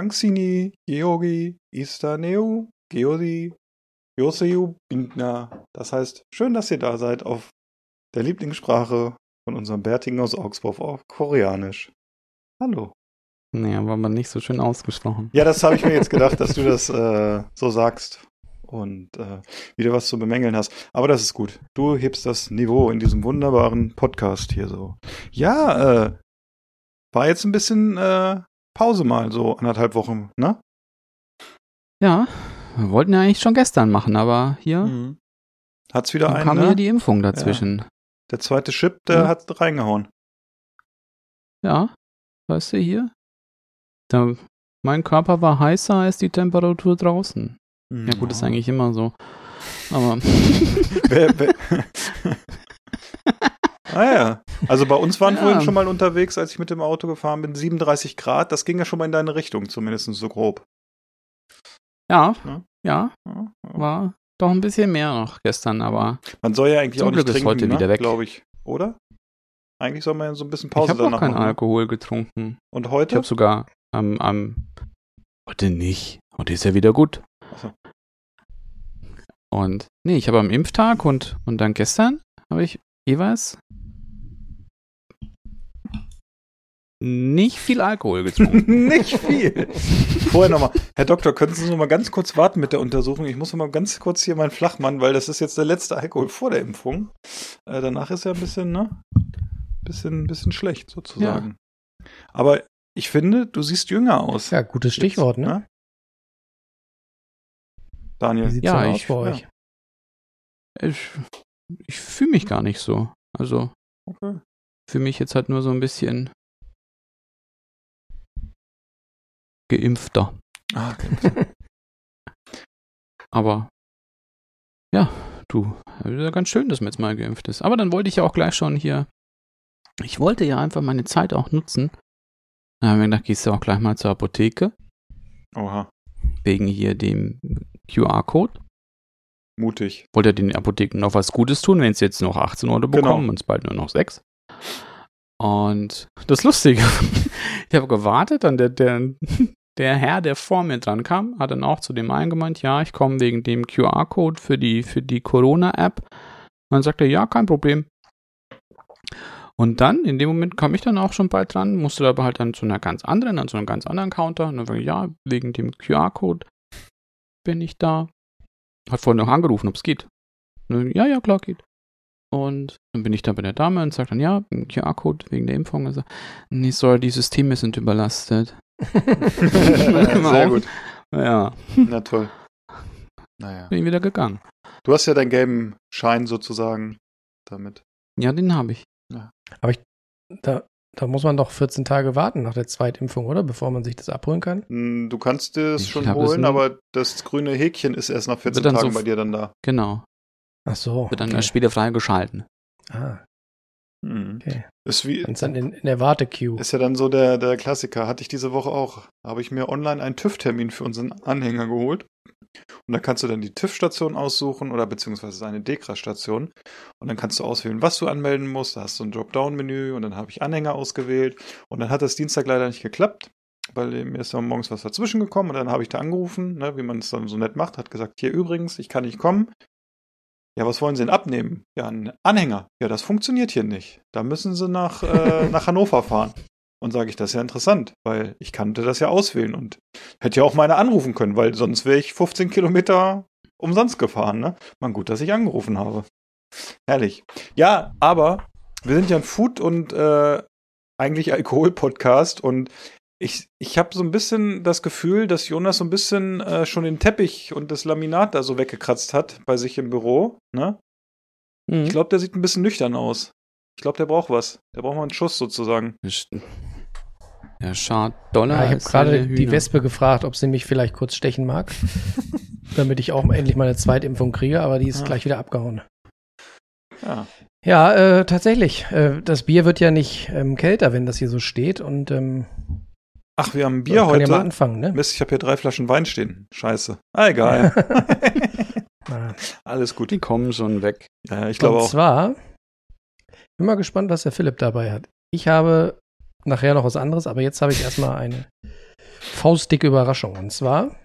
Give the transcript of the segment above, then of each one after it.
Danksini, Georgi, Istaneu, Georgi, Joseu Bindner. Das heißt, schön, dass ihr da seid auf der Lieblingssprache von unserem Bärtigen aus Augsburg auf Koreanisch. Hallo. Naja, war man nicht so schön ausgesprochen. Ja, das habe ich mir jetzt gedacht, dass du das äh, so sagst und äh, wieder was zu bemängeln hast. Aber das ist gut. Du hebst das Niveau in diesem wunderbaren Podcast hier so. Ja, äh, war jetzt ein bisschen äh, Pause mal, so anderthalb Wochen, ne? Ja, wir wollten ja eigentlich schon gestern machen, aber hier Mhm. Hat's wieder einen, kam ne? hier die Impfung dazwischen. Der zweite Chip, der Ja. hat reingehauen. Ja, weißt du hier? Da, mein Körper war heißer als die Temperatur draußen. Ja gut, ist eigentlich immer so. Aber Wer, wer, ah ja. Also bei uns waren Ja. vorhin schon mal unterwegs, als ich mit dem Auto gefahren bin, 37 Grad. Das ging ja schon mal in deine Richtung, zumindest so grob. ja, Ja. ja, war doch ein bisschen mehr noch gestern, aber Man soll ja eigentlich auch nicht Glück ist trinken, heute ne? wieder weg. glaube ich. Oder? Eigentlich soll man ja so ein bisschen ich Pause habe auch danach keinen machen. ne? Alkohol getrunken. Und Ich heute? habe sogar am, am heute nicht. Heute ist ja wieder gut. So. Und nee, ich habe am Impftag und und dann gestern habe ich jeweils nicht viel Alkohol getrunken. nicht viel. Vorher nochmal. Herr Doktor, können Sie noch mal ganz kurz warten mit der Untersuchung? Ich muss noch mal ganz kurz hier meinen Flachmann, weil das ist jetzt der letzte Alkohol vor der Impfung. Äh, danach ist ja ein bisschen, ne? Bisschen, bisschen schlecht sozusagen. Aber ich finde, du siehst jünger aus. Ja, gutes Stichwort, Jetzt, ne? Daniel. Wie sieht's Ja, denn aus ich- bei ja. euch? Ich, ich fühle mich gar nicht so. Also Okay. für mich jetzt halt nur so ein bisschen geimpfter. Ah, okay. Aber ja, du, ja ganz schön, dass man jetzt mal geimpft ist. Aber dann wollte ich ja auch gleich schon hier. Ich wollte ja einfach meine Zeit auch nutzen. Dann haben wir gedacht, gehst du auch gleich mal zur Apotheke, Oha. wegen hier dem QR-Code. Mutig. Wollte ja den Apotheken noch was Gutes tun, wenn sie jetzt noch 18 Euro Genau. bekommen und es bald nur noch 6. Und das Lustige, ich habe gewartet, dann der, der, der Herr, der vor mir dran kam, hat dann auch zu dem einen gemeint, ja, ich komme wegen dem QR-Code für die, für die Corona-App. Und dann sagte er, ja, kein Problem. Und dann, in dem Moment kam ich dann auch schon bald dran, musste aber halt dann zu einer ganz anderen, an so einem ganz anderen Counter. Und dann war ich, ja, wegen dem QR-Code bin ich da. Hat vorhin noch angerufen, ob es geht. Dann, ja, ja, klar, geht. Und dann bin ich da bei der Dame und sage dann, ja, QR-Code wegen der Impfung. Also, nee, sorry, die Systeme sind überlastet. Sehr gut. Ja, Na toll. Naja. bin ich wieder gegangen. Du hast ja deinen gelben Schein sozusagen damit. Ja, den habe ich. Aber ich, da, da muss man doch 14 Tage warten nach der Zweitimpfung, oder? Bevor man sich das abholen kann. Hm, Du kannst es schon es holen, nur- aber das grüne Häkchen ist erst nach 14 dann so Tagen f- bei dir dann da. Genau. Ach so. Wird dann okay. erst später freigeschalten. Ah, Hm. okay. Ist wie, dann in, in der Wartequeue. Ist ja dann so der, der Klassiker. Hatte ich diese Woche auch. Habe ich mir online einen TÜV-Termin für unseren Anhänger geholt. Und da kannst du dann die TÜV-Station aussuchen oder beziehungsweise eine Dekra-Station. Und dann kannst du auswählen, was du anmelden musst. Da hast du ein Dropdown-Menü und dann habe ich Anhänger ausgewählt. Und dann hat das Dienstag leider nicht geklappt, weil mir ist dann morgens was dazwischen gekommen und dann habe ich da angerufen, ne, wie man es dann so nett macht, hat gesagt, hier übrigens, ich kann nicht kommen. Ja, was wollen Sie denn abnehmen? Ja, ein Anhänger. Ja, das funktioniert hier nicht. Da müssen Sie nach, äh, nach Hannover fahren. Und sage ich, das ist ja interessant, weil ich kannte das ja auswählen und hätte ja auch meine anrufen können, weil sonst wäre ich 15 Kilometer umsonst gefahren. Ne? Man, gut, dass ich angerufen habe. Herrlich. Ja, aber wir sind ja ein Food- und äh, eigentlich Alkohol-Podcast und ich, ich habe so ein bisschen das Gefühl, dass Jonas so ein bisschen äh, schon den Teppich und das Laminat da so weggekratzt hat bei sich im Büro. Ne? Mhm. Ich glaube, der sieht ein bisschen nüchtern aus. Ich glaube, der braucht was. Der braucht mal einen Schuss sozusagen. Ich- Der Schad Dollar. Ja, ich habe gerade die. Wespe gefragt, ob sie mich vielleicht kurz stechen mag. damit ich auch endlich meine Zweitimpfung kriege, aber die ist Ah. gleich wieder abgehauen. Ja. Ja, äh, tatsächlich. Äh, das Bier wird ja nicht ähm, kälter, wenn das hier so steht. Und ähm, Ach, wir haben kann Bier ja heute. mal anfangen, ne? Mist, ich habe hier drei Flaschen Wein stehen. Scheiße. Ah, egal. Alles gut. Die kommen schon weg. Ja, ich glaube Und auch. zwar, bin mal gespannt, was der Philipp dabei hat. Ich habe nachher noch was anderes, aber jetzt habe ich erstmal eine faustdicke Überraschung. Und zwar,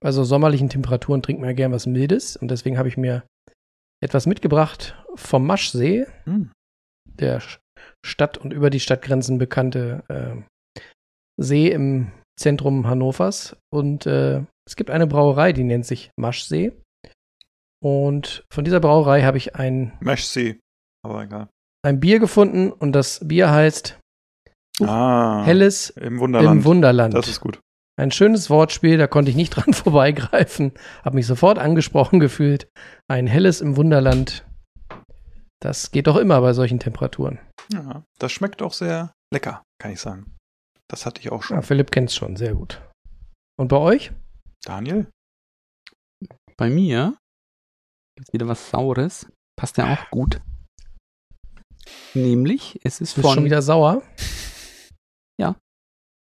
bei so sommerlichen Temperaturen trinkt man ja gern was Mildes. Und deswegen habe ich mir etwas mitgebracht vom Maschsee, Hm. der Stadt und über die Stadtgrenzen bekannte äh, See im Zentrum Hannovers. Und äh, es gibt eine Brauerei, die nennt sich Maschsee. Und von dieser Brauerei habe ich ein, Meshsee. Aber egal. ein Bier gefunden und das Bier heißt Uh, Ah. Helles Im Wunderland. im Wunderland. Das ist gut. Ein schönes Wortspiel, da konnte ich nicht dran vorbeigreifen. Habe mich sofort angesprochen gefühlt. Ein Helles im Wunderland. Das geht doch immer bei solchen Temperaturen. Ja, das schmeckt auch sehr lecker, kann ich sagen. Das hatte ich auch schon. Ja, Philipp kennt's schon, sehr gut. Und bei euch? Daniel? Bei mir gibt's wieder was Saures. Passt ja auch gut. Nämlich, es ist Bist von. schon wieder sauer? Ja.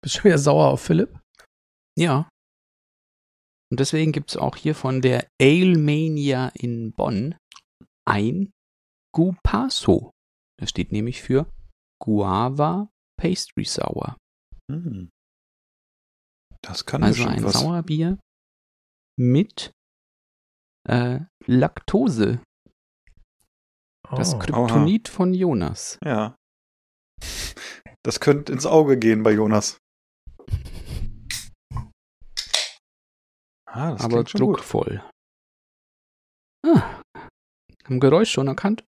Bist schon wieder sauer auf Philipp? Ja. Und deswegen gibt's auch hier von der Ale Mania in Bonn ein Gupaso. Das steht nämlich für Guava Pastry Sour. Hm. Das kann Also ein was. Sauerbier mit äh, Laktose. Das Oh. Kryptonit von Jonas. Ja. Das könnte ins Auge gehen bei Jonas. Ah, das aber schon gut. druckvoll. Ah, am Geräusch schon erkannt?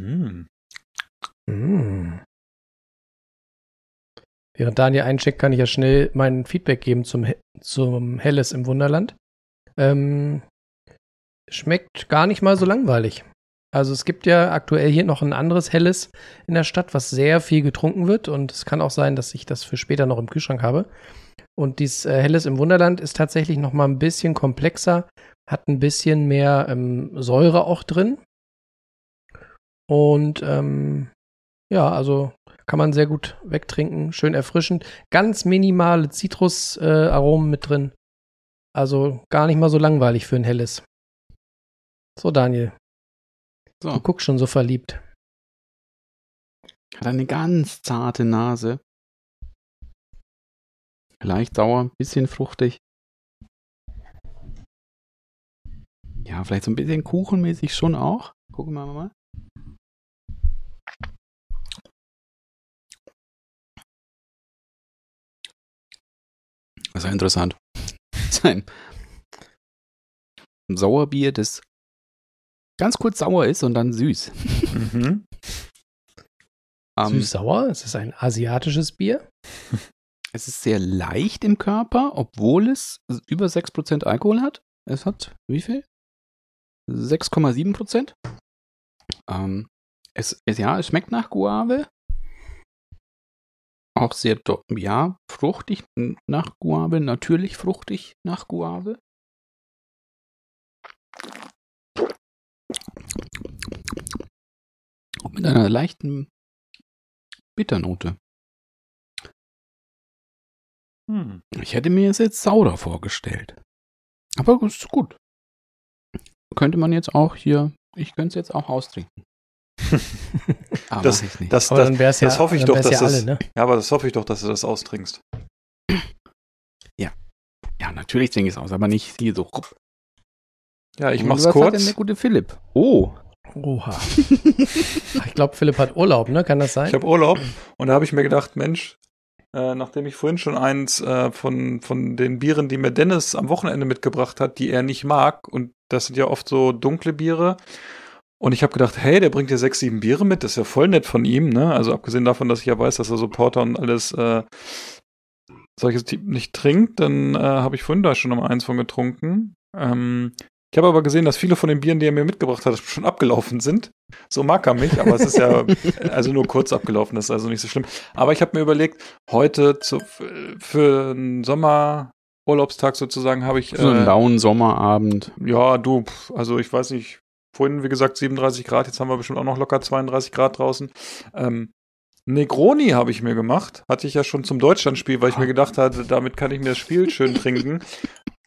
Hm. Mm. Während Daniel eincheckt, kann ich ja schnell mein Feedback geben zum, zum Helles im Wunderland. Ähm, schmeckt gar nicht mal so langweilig. Also es gibt ja aktuell hier noch ein anderes Helles in der Stadt, was sehr viel getrunken wird und es kann auch sein, dass ich das für später noch im Kühlschrank habe. Und dieses äh, Helles im Wunderland ist tatsächlich noch mal ein bisschen komplexer, hat ein bisschen mehr ähm, Säure auch drin. Und ähm, ja, also kann man sehr gut wegtrinken, schön erfrischend. Ganz minimale Zitrusaromen äh, mit drin. Also gar nicht mal so langweilig für ein helles. So, Daniel, So, du guckst schon so verliebt. hat eine ganz zarte Nase. Leicht sauer, bisschen fruchtig. Ja, vielleicht so ein bisschen kuchenmäßig schon auch. Gucken wir mal. Das ist ja interessant. Das ist ein ein Sauerbier, das ganz kurz sauer ist und dann süß. Mhm. Ähm, Süß-sauer, es ist ein asiatisches Bier. Es ist sehr leicht im Körper, obwohl es über 6% Alkohol hat. Es hat wie viel? 6,7%. Ähm, es, es, ja, es schmeckt nach Guave. Auch sehr, ja, fruchtig nach Guave, natürlich fruchtig nach Guave. Und mit einer leichten Bitternote. Hm. Ich hätte mir es jetzt saurer vorgestellt. Aber ist gut. Könnte man jetzt auch hier, ich könnte es jetzt auch austrinken. Aber Das- ich nicht. Das, Aber das, dann wäre es ja, das hoffe ich dann doch, wär's dass ja das, alle, ne? ja, aber das hoffe ich doch, dass du das austrinkst. ja, natürlich trinke ich es aus, aber nicht hier so. Ja, ich Und mach's was hat denn kurz. der gute Philipp? Oh. Oha. ich glaube, Philipp hat Urlaub, ne? Kann das sein? Ich habe Urlaub und da habe ich mir gedacht, Mensch, äh, nachdem ich vorhin schon eins äh, von, von den Bieren, die mir Dennis am Wochenende mitgebracht hat, die er nicht mag, und das sind ja oft so dunkle Biere. Und ich habe gedacht, hey, der bringt dir sechs, sieben Biere mit, das ist ja voll nett von ihm, ne? Also abgesehen davon, dass ich ja weiß, dass er so Porter und alles äh, solches Typ nicht trinkt, dann äh, habe ich vorhin da schon mal eins von getrunken. Ähm, Ich habe aber gesehen, dass viele von den Bieren, die er mir mitgebracht hat, schon abgelaufen sind. So mag er mich, aber es ist ja also nur kurz abgelaufen, das ist also nicht so schlimm. Aber ich habe mir überlegt, heute zu, für einen Sommerurlaubstag sozusagen habe ich. So einen äh, lauen Sommerabend. ja, du, also ich weiß nicht, vorhin, wie gesagt, 37 Grad, jetzt haben wir bestimmt auch noch locker 32 Grad draußen. Ähm, Negroni habe ich mir gemacht. Hatte ich ja schon zum Deutschlandspiel, weil ich mir gedacht hatte, damit kann ich mir das Spiel schön trinken.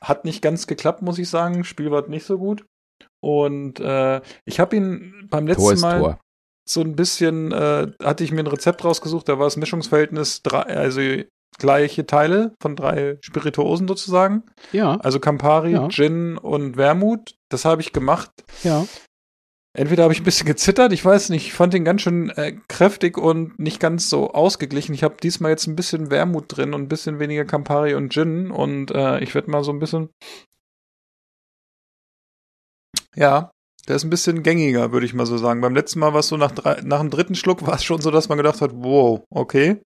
Hat nicht ganz geklappt, muss ich sagen. Spiel war nicht so gut. Und äh, ich habe ihn beim letzten Mal Tor. so ein bisschen, äh, hatte ich mir ein Rezept rausgesucht, da war das Mischungsverhältnis drei, also gleiche Teile von drei Spirituosen sozusagen. Ja, Also Campari, Ja. Gin und Wermut. Das habe ich gemacht. ja. Entweder habe ich ein bisschen gezittert, ich weiß nicht, ich fand ihn ganz schön äh, kräftig und nicht ganz so ausgeglichen. Ich habe diesmal jetzt ein bisschen Wermut drin und ein bisschen weniger Campari und Gin und äh, ich werde mal so ein bisschen. Ja, der ist ein bisschen gängiger, würde ich mal so sagen. Beim letzten Mal war es so nach, drei, nach dem dritten Schluck war es schon so, dass man gedacht hat, wow, okay.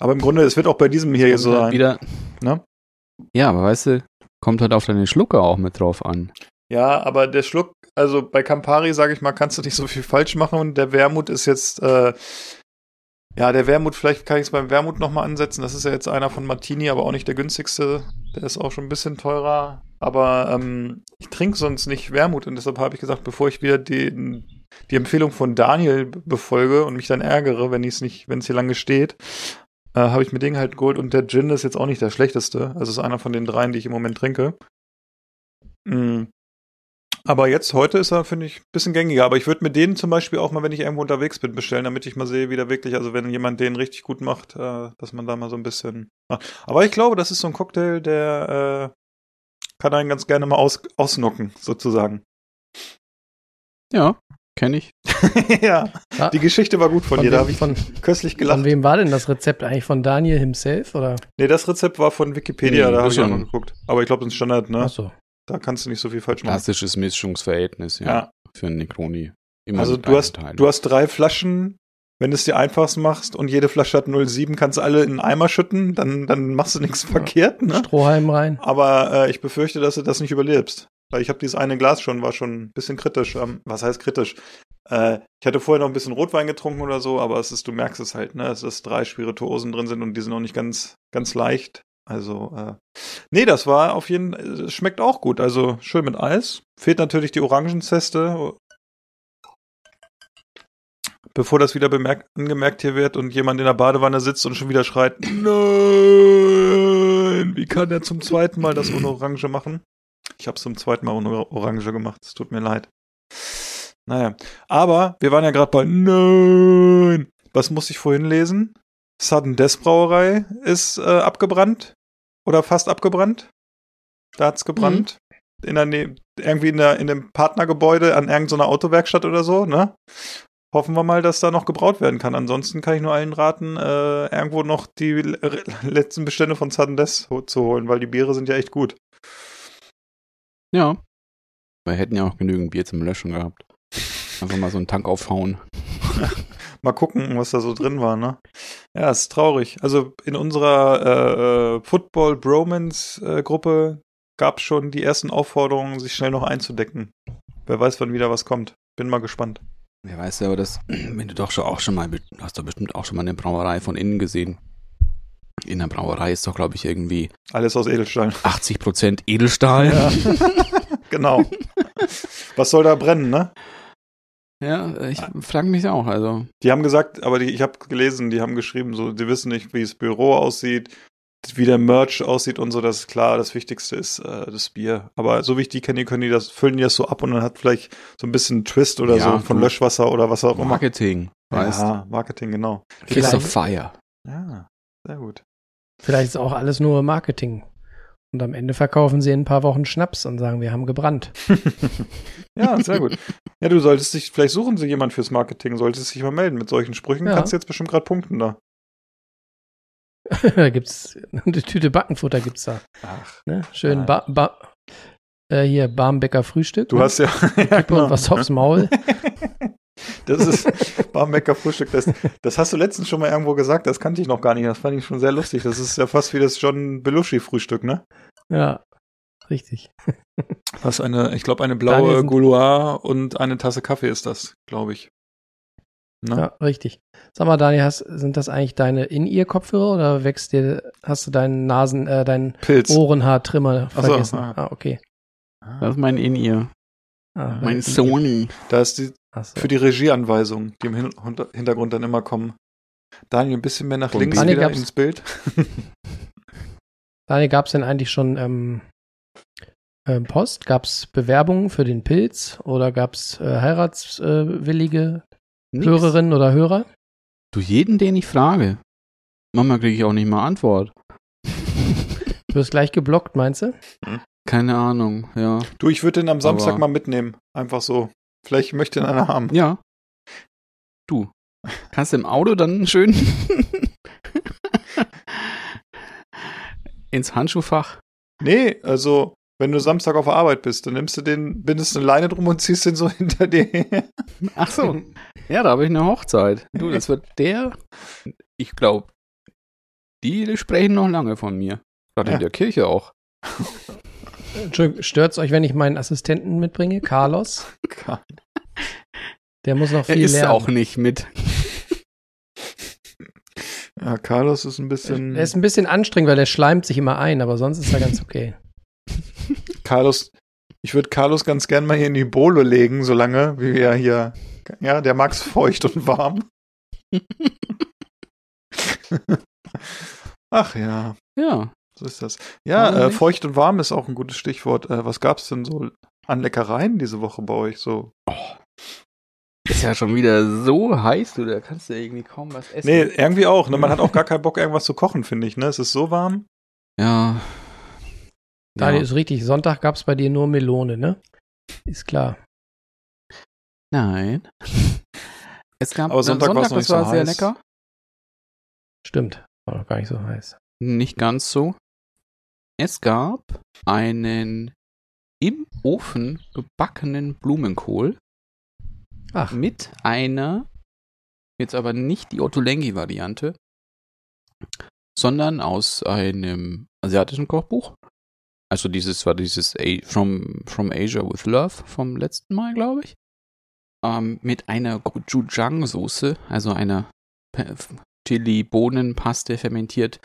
Aber im Grunde, es wird auch bei diesem hier so sein. Wieder, Ne? Ja, aber weißt du, kommt halt auf deine Schlucke auch mit drauf an. Ja, aber der Schluck, also bei Campari, sage ich mal, kannst du nicht so viel falsch machen und der Wermut ist jetzt, äh, ja, der Wermut, vielleicht kann ich es beim Wermut nochmal ansetzen. Das ist ja jetzt einer von Martini, aber auch nicht der günstigste. Der ist auch schon ein bisschen teurer. Aber ähm, ich trinke sonst nicht Wermut und deshalb habe ich gesagt, bevor ich wieder die, die Empfehlung von Daniel befolge und mich dann ärgere, wenn ich es nicht, wenn es hier lange steht, äh, habe ich mir den halt geholt und der Gin ist jetzt auch nicht der schlechteste. Also ist einer von den dreien, die ich im Moment trinke. Mm. Aber jetzt, heute ist er, finde ich, ein bisschen gängiger. Aber ich würde mir den zum Beispiel auch mal, wenn ich irgendwo unterwegs bin, bestellen, damit ich mal sehe, wie der wirklich, also wenn jemand den richtig gut macht, äh, dass man da mal so ein bisschen. macht. Aber ich glaube, das ist so ein Cocktail, der äh, kann einen ganz gerne mal aus, ausnocken, sozusagen. Ja, kenne ich. ja, Ja. die Geschichte war gut von, Von dir, da wem- habe ich von- köstlich Von gelacht. wem war denn das Rezept eigentlich? Von Daniel himself oder? Nee, das Rezept war von Wikipedia, Nee, da habe ich auch noch geguckt. Aber ich glaube, das ist Standard, ne? Achso. Da kannst du nicht so viel falsch machen. Klassisches Mischungsverhältnis, ja. Ja. Für einen Negroni. Immer Also du hast, Teile. du hast drei Flaschen, wenn du es dir einfach machst und jede Flasche hat 0,7, kannst du alle in einen Eimer schütten, dann, dann machst du nichts verkehrt, ne? Strohhalm rein. Aber äh, ich befürchte, dass du das nicht überlebst. Weil ich habe dieses eine Glas schon, war schon ein bisschen kritisch. Ähm, was heißt kritisch? Äh, ich hatte vorher noch ein bisschen Rotwein getrunken oder so, aber es ist, du merkst es halt, ne? Es ist drei Spirituosen drin sind und die sind auch nicht ganz, ganz leicht. Also, äh, nee, das war auf jeden es schmeckt auch gut. Also schön mit Eis. Fehlt natürlich die Orangenzeste. Bevor das wieder bemerkt, angemerkt hier wird und jemand in der Badewanne sitzt und schon wieder schreit, nein, wie kann der zum zweiten Mal das ohne Orange machen? Ich habe es zum zweiten Mal ohne Orange gemacht, es tut mir leid. Naja, aber wir waren ja gerade bei Nein. Was muss ich vorhin lesen? Sudden Death Brauerei ist äh, abgebrannt oder fast abgebrannt. Da hat's gebrannt. In der Nähe, irgendwie in, der, in dem Partnergebäude an irgendeiner Autowerkstatt oder so, ne? Hoffen wir mal, dass da noch gebraut werden kann. Ansonsten kann ich nur allen raten, äh, irgendwo noch die le- letzten Bestände von Sudden Death zu holen, weil die Biere sind ja echt gut. Ja. Wir hätten ja auch genügend Bier zum Löschen gehabt. Einfach mal so einen Tank aufhauen. Mal gucken, was da so drin war, ne? Ja, ist traurig. Also in unserer äh, äh, Football Bromance äh, Gruppe gab es schon die ersten Aufforderungen, sich schnell noch einzudecken. Wer weiß, wann wieder was kommt. Bin mal gespannt. Wer weiß ja, aber das, wenn du doch schon auch schon mal, du hast doch bestimmt auch schon mal eine Brauerei von innen gesehen. In der Brauerei ist doch, glaube ich, irgendwie Alles aus Edelstahl. 80% Edelstahl. Ja. genau. Was soll da brennen, ne? Ja, ich frage mich auch, also. Die haben gesagt, aber die, ich habe gelesen, die haben geschrieben, so, die wissen nicht, wie das Büro aussieht, wie der Merch aussieht und so, das ist klar, das Wichtigste ist äh, das Bier. Aber so wie ich die kenne, können die das, füllen die das so ab und dann hat vielleicht so ein bisschen Twist oder Ja, so von du- Löschwasser oder was auch immer. Marketing, weißt Ja, Marketing, genau. Kiss of Fire. Ja, sehr gut. vielleicht ist auch alles nur Marketing. Und am Ende verkaufen sie in ein paar Wochen Schnaps und sagen, wir haben gebrannt. Ja, sehr gut. Ja, du solltest dich, vielleicht suchen sie jemand fürs Marketing, solltest dich mal melden mit solchen Sprüchen, Ja. kannst du jetzt bestimmt gerade punkten da. da gibt's eine Tüte Backenfutter gibt's da. Ach, Ne? Schön ba ba äh, hier Barmbecker Frühstück. du ne? hast ja, ja und was aufs Maul. Das ist Barmecker Frühstück. Das, das hast du letztens schon mal irgendwo gesagt. Das kannte ich noch gar nicht. Das fand ich schon sehr lustig. Das ist ja fast wie das John Belushi Frühstück, ne? Ja. richtig. Was eine, ich glaube, eine blaue Gouloir und eine Tasse Kaffee ist das, glaube ich. Ne? Ja, richtig. Sag mal, Daniel, hast, sind das eigentlich deine In-Ear-Kopfhörer oder wächst dir, hast du deinen Nasen, äh, deinen Pilz. Ohrenhaartrimmer Ach so, vergessen? ah. ah, okay. Das ist mein In-Ear. Ah, Mein. Sony. Da ist die so. für die Regieanweisungen, die im Hin Hinter- Hintergrund dann immer kommen. Daniel, ein bisschen mehr nach Und links Daniel wieder gab's- ins Bild. Daniel, gab es denn eigentlich schon ähm, ähm, Post? Gab es Bewerbungen für den Pilz oder gab es äh, heiratswillige Nix. Hörerinnen oder Hörer? Du jeden, den ich frage. Mama kriege ich auch nicht mal Antwort. Du wirst gleich geblockt, meinst du? Keine Ahnung, ja. Du, ich würde den am Samstag Aber- mal mitnehmen. Einfach so. Vielleicht möchte ihn einer haben. Ja. Du. Kannst du im Auto dann schön ins Handschuhfach. Nee, also, wenn du Samstag auf der Arbeit bist, dann nimmst du den, bindest eine Leine drum und ziehst den so hinter dir her. Ach so. Ja, da habe ich eine Hochzeit. Du, das wird der. Ich glaube, die sprechen noch lange von mir. Gerade Ja. in der Kirche auch. Entschuldigung, stört's euch, wenn ich meinen Assistenten mitbringe? Carlos? Der muss noch Er viel ist lernen. auch nicht mit. Ja, Carlos ist ein bisschen. Er ist ein bisschen anstrengend, weil der schleimt sich immer ein, aber sonst ist er ganz okay. Carlos, ich würde Carlos ganz gern mal hier in die Bowle legen, solange wie wir hier. Ja, der mag's feucht und warm. Ach ja, Ja. So ist das. Ja, äh, feucht und warm ist auch ein gutes Stichwort. Äh, was gab's denn so an Leckereien diese Woche bei euch? So. Ist ja schon wieder so heiß, du, da kannst du irgendwie kaum was essen. Nee, irgendwie auch. Ne? Man hat auch gar keinen Bock, irgendwas zu kochen, finde ich. Ne? Es ist so warm. Ja. Daniel ja. ist richtig. Sonntag gab's bei dir nur Melone, ne? Ist klar. Nein. Es gab Aber Sonntag noch das nicht so war sehr heiß. lecker. Stimmt. War noch gar nicht so heiß. Nicht ganz so. Es gab einen im Ofen gebackenen Blumenkohl Ach, mit einer, jetzt aber nicht die Ottolenghi-Variante, sondern aus einem asiatischen Kochbuch. Also dieses war dieses A From, From Asia with Love vom letzten Mal, glaube ich. Ähm, mit einer Gochujang-Soße, also einer Chili-Bohnen-Paste fermentiert,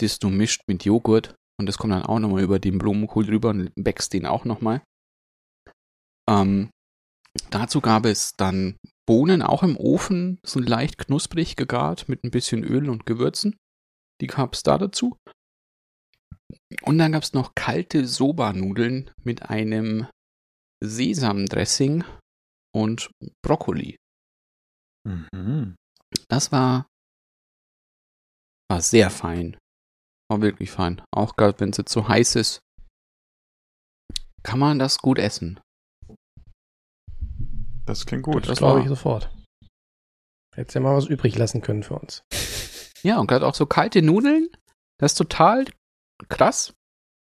das du mischt mit Joghurt. Und das kommt dann auch nochmal über den Blumenkohl drüber und backst den auch nochmal. Ähm, dazu gab es dann Bohnen auch im Ofen, so leicht knusprig gegart mit ein bisschen Öl und Gewürzen. Die gab es da dazu. Und dann gab es noch kalte Soba-Nudeln mit einem Sesamdressing und Brokkoli. Mhm. Das war, war sehr fein. War wirklich fein. Auch gerade wenn es jetzt so heiß ist, kann man das gut essen. Das klingt gut. das glaube ich sofort. Hättest ja mal was übrig lassen können für uns. Ja, und gerade auch so kalte Nudeln, das ist total krass,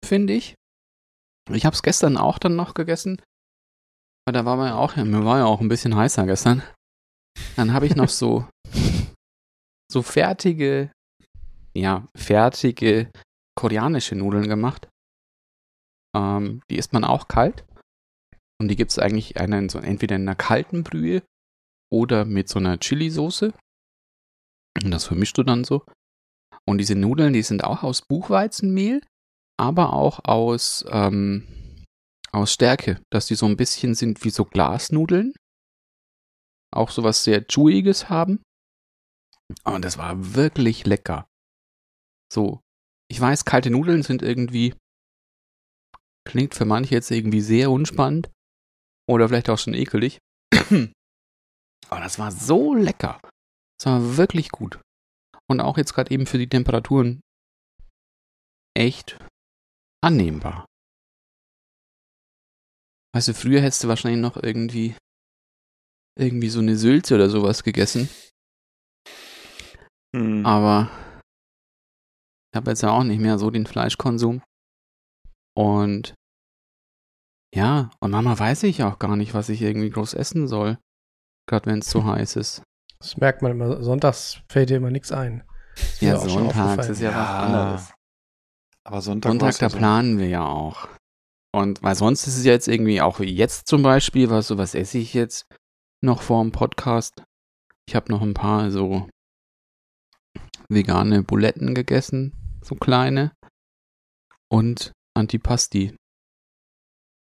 finde ich. Ich habe es gestern auch dann noch gegessen. Aber da war mir auch, mir war ja auch ein bisschen heißer gestern. Dann habe ich noch so, so fertige, ja, fertige koreanische Nudeln gemacht. Ähm, die isst man auch kalt. Und die gibt es eigentlich einen, so entweder in einer kalten Brühe oder mit so einer Chili-Soße. Und das vermischst du dann so. Und diese Nudeln, die sind auch aus Buchweizenmehl, aber auch aus, ähm, aus Stärke, dass die so ein bisschen sind wie so Glasnudeln. Auch so was sehr Chewiges haben. Und das war wirklich lecker. So, ich weiß, kalte Nudeln sind irgendwie, klingt für manche jetzt irgendwie sehr unspannend. Oder vielleicht auch schon ekelig. Aber das war so lecker. Das war wirklich gut. Und auch jetzt gerade eben für die Temperaturen echt annehmbar. Weißt du, früher hättest du wahrscheinlich noch irgendwie irgendwie so eine Sülze oder sowas gegessen. Hm. Aber habe jetzt ja auch nicht mehr so den Fleischkonsum. Und ja, und Mama weiß ich auch gar nicht, was ich irgendwie groß essen soll. Gerade wenn es so heiß ist. Das merkt man immer. Sonntags fällt dir immer nichts ein. Ist Ja, sonntags ist ja, was Ja. anderes. Aber Sonntag, Sonntag, da planen wir ja auch. Und weil sonst ist es ja jetzt irgendwie auch wie jetzt zum Beispiel, was so was esse ich jetzt noch vor dem Podcast. Ich habe noch ein paar so vegane Buletten gegessen, so kleine und Antipasti,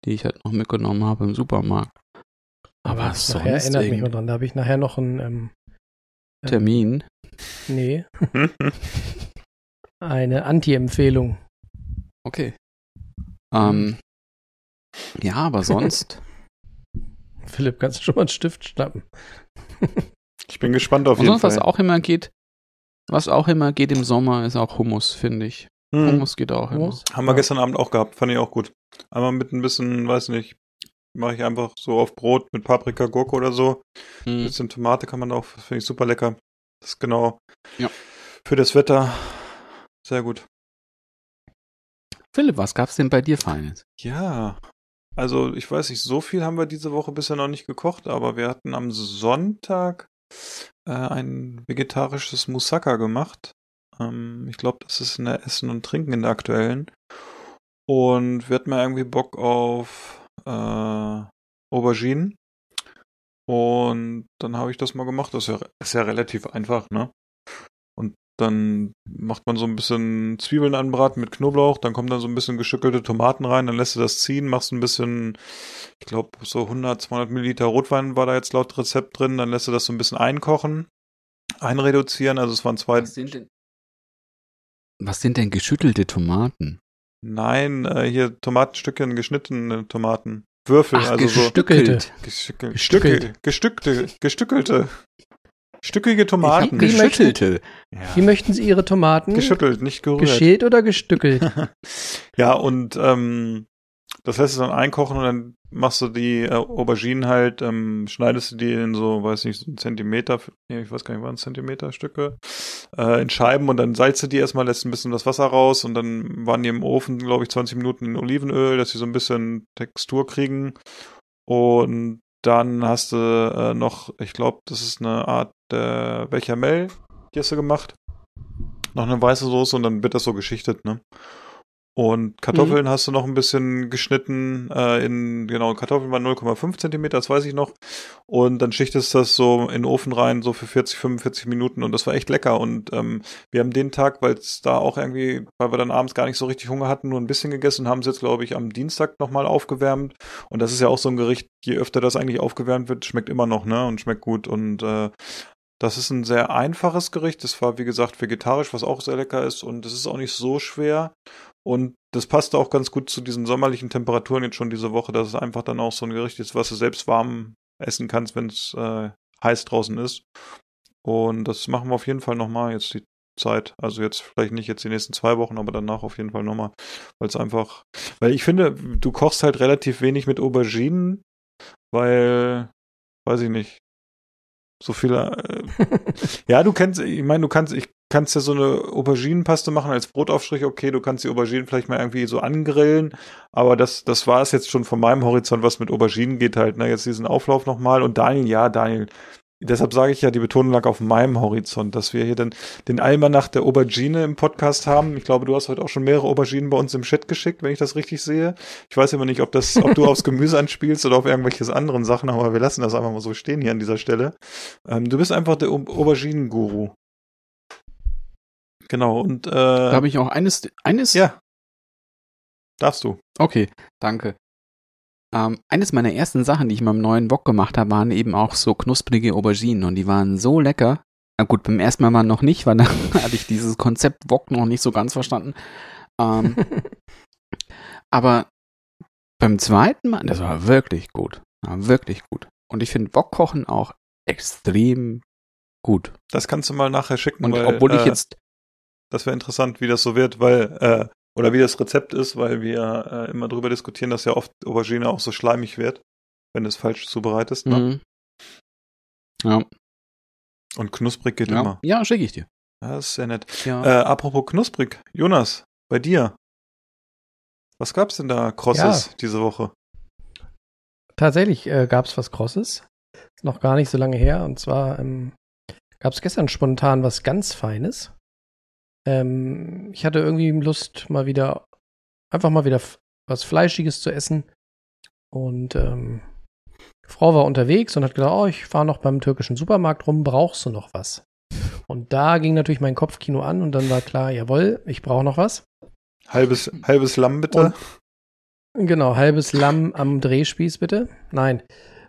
die ich halt noch mitgenommen habe im Supermarkt. Aber nachher sonst erinnert mich mal irgendwie- dran. Da habe ich nachher noch einen ähm, ähm, Termin. Nee, eine Anti-Empfehlung. Okay. Ähm, ja, aber sonst. Philipp, kannst du schon mal einen Stift schnappen? Ich bin gespannt auf Und jeden sonst, was Fall. auch immer geht, was auch immer geht im Sommer, ist auch Hummus, finde ich. Hm. Hummus geht auch Hummus? Haben wir Ja. gestern Abend auch gehabt, fand ich auch gut. Einmal mit ein bisschen, weiß nicht, mache ich einfach so auf Brot mit Paprika, Gurke oder so. Ein immer. Hm. bisschen Tomate kann man auch, finde ich super lecker. Das ist genau Ja. für das Wetter sehr gut. Philipp, was gab's denn bei dir Feines? Ja, also ich weiß nicht, so viel haben wir diese Woche bisher noch nicht gekocht, aber wir hatten am Sonntag äh, ein vegetarisches Moussaka gemacht. Ähm, ich glaube, das ist in der Essen und Trinken in der aktuellen. Und wir hatten mal irgendwie Bock auf äh, Auberginen. Und dann habe ich das mal gemacht. Das ist ja, ist ja relativ einfach, ne? Und dann macht man so ein bisschen Zwiebeln anbraten mit Knoblauch, dann kommen dann so ein bisschen geschückelte Tomaten rein, dann lässt du das ziehen, machst ein bisschen, ich glaube, so 100, 200 Milliliter Rotwein war da jetzt laut Rezept drin, dann lässt du das so ein bisschen einkochen, einreduzieren, also es waren zwei, Was sind denn, was sind denn geschüttelte Tomaten? nein, äh, hier Tomatenstückchen, geschnittene Tomaten, Würfel, Ach, also so gestückelte. Gestücke, Gestückelt. Stücke, gestückte, gestückelte, stückige Tomaten. Wie möchten- geschüttelte. Ja. Wie möchten Sie Ihre Tomaten? Geschüttelt, nicht gerührt. Geschält oder gestückelt? Ja, und ähm, das lässt du dann einkochen und dann machst du die äh, Auberginen halt, ähm, schneidest du die in so, weiß nicht, so einen Zentimeter, nee, ich weiß gar nicht, waren es Zentimeter Stücke, äh, in Scheiben und dann salzt du die erstmal, lässt ein bisschen das Wasser raus und dann waren die im Ofen, glaube ich, 20 Minuten in Olivenöl, dass sie so ein bisschen Textur kriegen und dann hast du äh, noch, ich glaube, das ist eine Art äh, Bechamel, die hast du gemacht. Noch eine weiße Soße und dann wird das so geschichtet, ne? Und Kartoffeln hast du noch ein bisschen geschnitten äh, in, genau, Kartoffeln waren 0,5 Zentimeter, das weiß ich noch. Und dann schichtest du das so in den Ofen rein, so für 40, 45 Minuten und das war echt lecker. Und ähm, wir haben den Tag, weil es da auch irgendwie, weil wir dann abends gar nicht so richtig Hunger hatten, nur ein bisschen gegessen haben es jetzt, glaube ich, am Dienstag nochmal aufgewärmt. Und das ist ja auch so ein Gericht, je öfter das eigentlich aufgewärmt wird, schmeckt immer noch, ne? Und schmeckt gut. Und äh, das ist ein sehr einfaches Gericht. Das war, wie gesagt, vegetarisch, was auch sehr lecker ist. Und es ist auch nicht so schwer. Und das passt auch ganz gut zu diesen sommerlichen Temperaturen jetzt schon diese Woche, dass es einfach dann auch so ein Gericht ist, was du selbst warm essen kannst, wenn es äh, heiß draußen ist. Und das machen wir auf jeden Fall nochmal jetzt die Zeit. Also jetzt vielleicht nicht jetzt die nächsten zwei Wochen, aber danach auf jeden Fall nochmal. Weil es einfach, weil ich finde, du kochst halt relativ wenig mit Auberginen, weil, weiß ich nicht, so viele. Äh, ja, du kennst, ich meine, du kannst, ich kannst ja so eine Auberginenpaste machen als Brotaufstrich. Okay, du kannst die Auberginen vielleicht mal irgendwie so angrillen, aber das, das war es jetzt schon von meinem Horizont, was mit Auberginen geht halt. Ne, jetzt diesen Auflauf nochmal und Daniel, ja, Daniel. Deshalb sage ich ja, die Betonung lag auf meinem Horizont, dass wir hier den, den Almanach der Aubergine im Podcast haben. Ich glaube, du hast heute auch schon mehrere Auberginen bei uns im Chat geschickt, wenn ich das richtig sehe. Ich weiß immer nicht, ob das, ob du aufs Gemüse anspielst oder auf irgendwelche anderen Sachen, aber wir lassen das einfach mal so stehen hier an dieser Stelle. Ähm, du bist einfach der Au- Auberginen-Guru. Genau, und äh, Da habe ich auch eines, eines, ja. Darfst du. okay, danke. Ähm, eines meiner ersten Sachen, die ich in meinem neuen Wok gemacht habe, waren eben auch so knusprige Auberginen und die waren so lecker. Na gut, beim ersten Mal mal noch nicht, weil da hatte ich dieses Konzept Wok noch nicht so ganz verstanden. Ähm, aber beim zweiten Mal, das war wirklich gut. War wirklich gut. Und ich finde Wok-Kochen auch extrem gut. Das kannst du mal nachher schicken, Und weil, obwohl ich äh, jetzt Das wäre interessant, wie das so wird, weil, äh, oder wie das Rezept ist, weil wir äh, immer drüber diskutieren, dass ja oft Aubergine auch so schleimig wird, wenn du es falsch zubereitest. Ne? Mhm. Ja, Und knusprig geht ja, immer. ja schicke ich dir. Das ist sehr nett. Ja. Äh, apropos knusprig, Jonas, bei dir. Was gab's denn da Krosses diese Woche? Tatsächlich äh, gab es was Krosses. Ist noch gar nicht so lange her. Und zwar ähm, gab es gestern spontan was ganz Feines. Ähm, ich hatte irgendwie Lust, mal wieder, einfach mal wieder was Fleischiges zu essen. Und ähm, Frau war unterwegs und hat gesagt, oh, ich fahre noch beim türkischen Supermarkt rum, brauchst du noch was? Und da ging natürlich mein Kopfkino an und dann war klar, jawohl, ich brauche noch was. Halbes, halbes Lamm bitte. Genau, halbes Lamm am Drehspieß bitte. Nein.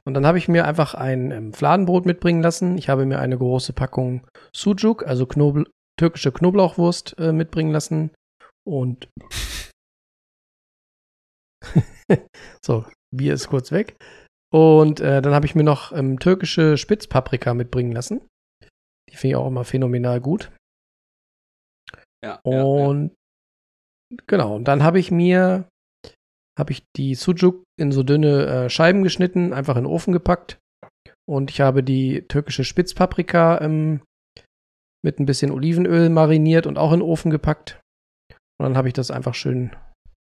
Und dann habe ich mir einfach ein ähm, Fladenbrot mitbringen lassen. Ich habe mir eine große Packung Sucuk, also Knobl türkische Knoblauchwurst, äh, mitbringen lassen. Und so, Bier ist kurz weg. Und äh, dann habe ich mir noch ähm, türkische Spitzpaprika mitbringen lassen. Die finde ich auch immer phänomenal gut. Ja, Und genau, und dann habe ich mir habe ich die Sucuk in so dünne äh, Scheiben geschnitten, einfach in den Ofen gepackt. Und ich habe die türkische Spitzpaprika ähm, mit ein bisschen Olivenöl mariniert und auch in den Ofen gepackt. Und dann habe ich das einfach schön,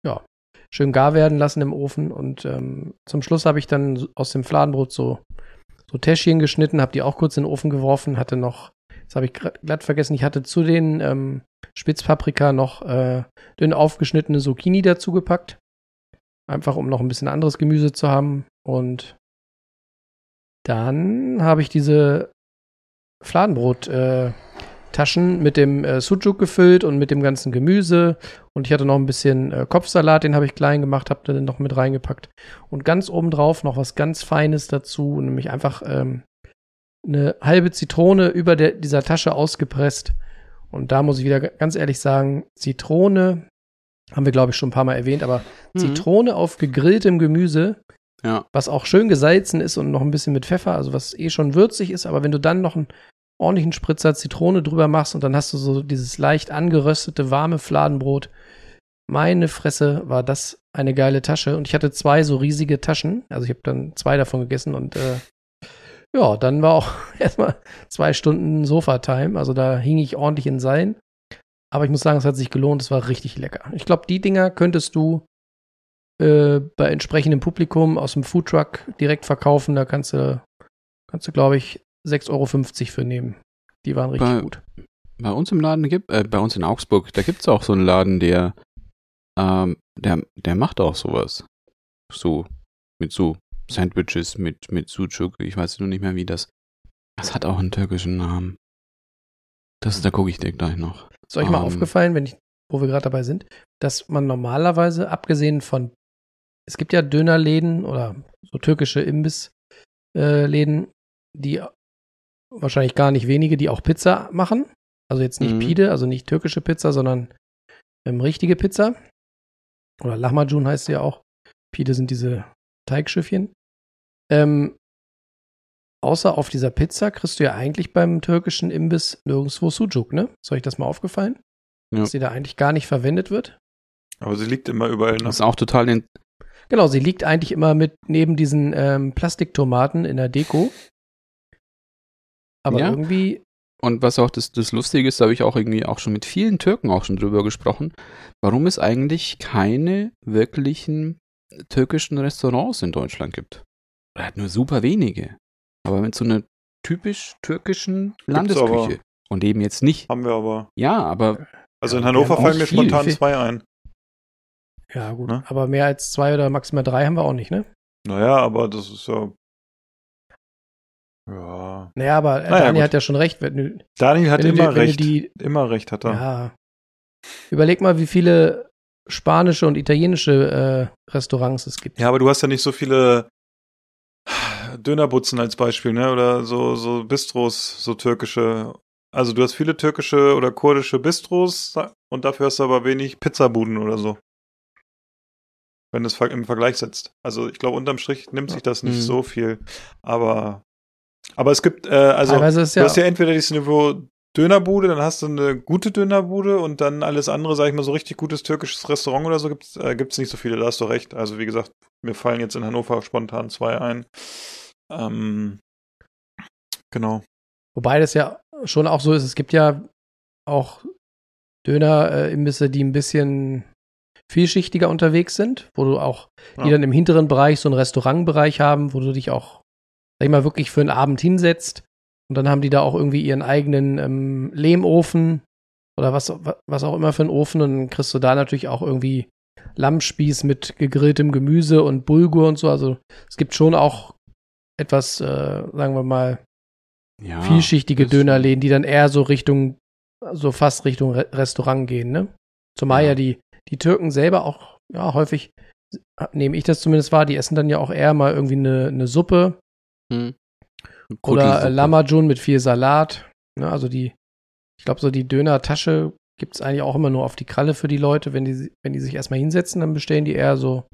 ja, schön gar werden lassen im Ofen. Und ähm, zum Schluss habe ich dann aus dem Fladenbrot so, so Täschchen geschnitten, habe die auch kurz in den Ofen geworfen, hatte noch, das habe ich glatt vergessen, ich hatte zu den ähm, Spitzpaprika noch äh, dünn aufgeschnittene Zucchini dazu gepackt. Einfach um noch ein bisschen anderes Gemüse zu haben. Und dann habe ich diese Fladenbrot äh, Taschen mit dem äh, Sucuk gefüllt und mit dem ganzen Gemüse. Und ich hatte noch ein bisschen äh, Kopfsalat, den habe ich klein gemacht, habe den noch mit reingepackt. Und ganz obendrauf noch was ganz Feines dazu, nämlich einfach ähm, eine halbe Zitrone über der, dieser Tasche ausgepresst. Und da muss ich wieder ganz ehrlich sagen, Zitrone haben wir, glaube ich, schon ein paar Mal erwähnt, aber Mhm. Zitrone auf gegrilltem Gemüse, Ja. was auch schön gesalzen ist und noch ein bisschen mit Pfeffer, also was eh schon würzig ist, aber wenn du dann noch einen ordentlichen Spritzer Zitrone drüber machst und dann hast du so dieses leicht angeröstete, warme Fladenbrot. Meine Fresse war das eine geile Tasche und ich hatte zwei so riesige Taschen, also ich habe dann zwei davon gegessen und äh, ja, dann war auch erstmal zwei Stunden Sofa-Time, also da hing ich ordentlich in Seilen. Aber ich muss sagen, es hat sich gelohnt, es war richtig lecker. Ich glaube, die Dinger könntest du äh, bei entsprechendem Publikum aus dem Foodtruck direkt verkaufen. Da kannst du, kannst du, glaube ich, 6,50 Euro für nehmen. Die waren richtig Bei- gut. Bei uns im Laden gibt, äh, bei uns in Augsburg, da gibt's auch so einen Laden, der, ähm, der, der macht auch sowas. So, mit so Sandwiches, mit, mit Sucuk, ich weiß nur nicht mehr, wie das. Das hat auch einen türkischen Namen. Das, da gucke ich dir gleich noch. Ist euch mal Ähm. aufgefallen, wenn ich, wo wir gerade dabei sind, dass man normalerweise, abgesehen von, es gibt ja Dönerläden oder so türkische Imbissläden, äh, die wahrscheinlich gar nicht wenige, die auch Pizza machen. Also jetzt nicht Mhm. Pide, also nicht türkische Pizza, sondern ähm, richtige Pizza. Oder Lahmacun heißt sie ja auch. Pide sind diese Teigschiffchen. Ähm, außer auf dieser Pizza kriegst du ja eigentlich beim türkischen Imbiss nirgendwo Sucuk, ne? Ist euch das mal aufgefallen? Ja. Dass sie da eigentlich gar nicht verwendet wird? Aber sie liegt immer überall. Ne? Das ist auch total in, Genau, sie liegt eigentlich immer mit neben diesen ähm, Plastiktomaten in der Deko. Aber Ja. irgendwie, Und was auch das, das Lustige ist, da habe ich auch irgendwie auch schon mit vielen Türken auch schon drüber gesprochen, warum es eigentlich keine wirklichen türkischen Restaurants in Deutschland gibt. Oder halt nur super wenige. Aber mit so einer typisch türkischen Landesküche. Und eben jetzt nicht. Haben wir aber. Ja, aber Also in Hannover fallen mir spontan Viel. zwei ein. ja gut, Ne? aber mehr als zwei oder maximal drei haben wir auch nicht, ne? Naja, aber das ist ja. Ja. Naja, aber Naja, Dani gut. hat ja schon recht. Wenn du, Daniel hat immer wenn recht. die, immer recht hat er. ja, überleg mal, wie viele spanische und italienische äh, Restaurants es gibt. Ja, aber du hast ja nicht so viele Dönerbutzen als Beispiel, ne? Oder so, so Bistros, so türkische. Also du hast viele türkische oder kurdische Bistros und dafür hast du aber wenig Pizzabuden oder so. Wenn du es im Vergleich setzt. Also ich glaube, unterm Strich nimmt sich das nicht Mhm. so viel. Aber, aber es gibt, äh, also Teilweise ist du ja, hast ja entweder dieses Niveau Dönerbude, dann hast du eine gute Dönerbude und dann alles andere, sag ich mal, so richtig gutes türkisches Restaurant oder so gibt's äh, gibt's nicht so viele, da hast du recht. Also wie gesagt, mir fallen jetzt in Hannover spontan zwei ein. Ähm, genau. wobei das ja schon auch so ist, es gibt ja auch Döner-Imbisse, die ein bisschen vielschichtiger unterwegs sind, wo du auch, die Ja. dann im hinteren Bereich so einen Restaurantbereich haben, wo du dich auch, sag ich mal, wirklich für einen Abend hinsetzt. Und dann haben die da auch irgendwie ihren eigenen ähm, Lehmofen oder was, was auch immer für einen Ofen. Und dann kriegst du da natürlich auch irgendwie Lammspieß mit gegrilltem Gemüse und Bulgur und so. Also es gibt schon auch etwas, äh, sagen wir mal, Ja, vielschichtige. Dönerläden, die dann eher so Richtung, so fast Richtung Re Restaurant gehen, ne? Zumal ja, Ja. die, die Türken selber auch, ja, häufig, nehme ich das zumindest wahr, die essen dann ja auch eher mal irgendwie eine, eine Suppe Hm. oder äh. Lamajun mit viel Salat. Ne? Also die, ich glaube, so die Döner-Tasche gibt es eigentlich auch immer nur auf die Kralle für die Leute. Wenn die, wenn die sich erstmal hinsetzen, dann bestellen die eher so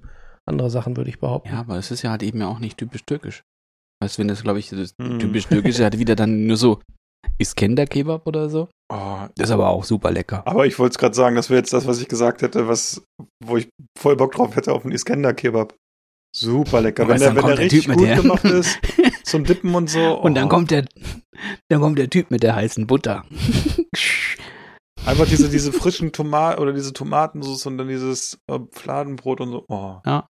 andere Sachen, würde ich behaupten. Ja, aber es ist ja halt eben ja auch nicht typisch türkisch. Weißt du, wenn das, glaube ich, das Hm. typisch türkische hat wieder dann nur so Iskender-Kebab oder so. Oh, Das ist aber auch super lecker. aber ich wollte es gerade sagen, das wäre jetzt das, was ich gesagt hätte, was, wo ich voll Bock drauf hätte auf einen Iskender-Kebab. Super lecker. Wenn Weißt, der, dann wenn der der richtig Typ mit gut der- gemacht ist, zum Dippen und so. Und dann oh. kommt der, dann kommt der Typ mit der heißen Butter. Einfach diese, diese frischen Tomaten oder diese Tomatensauce und dann dieses äh, Fladenbrot und so. Oh. Ja.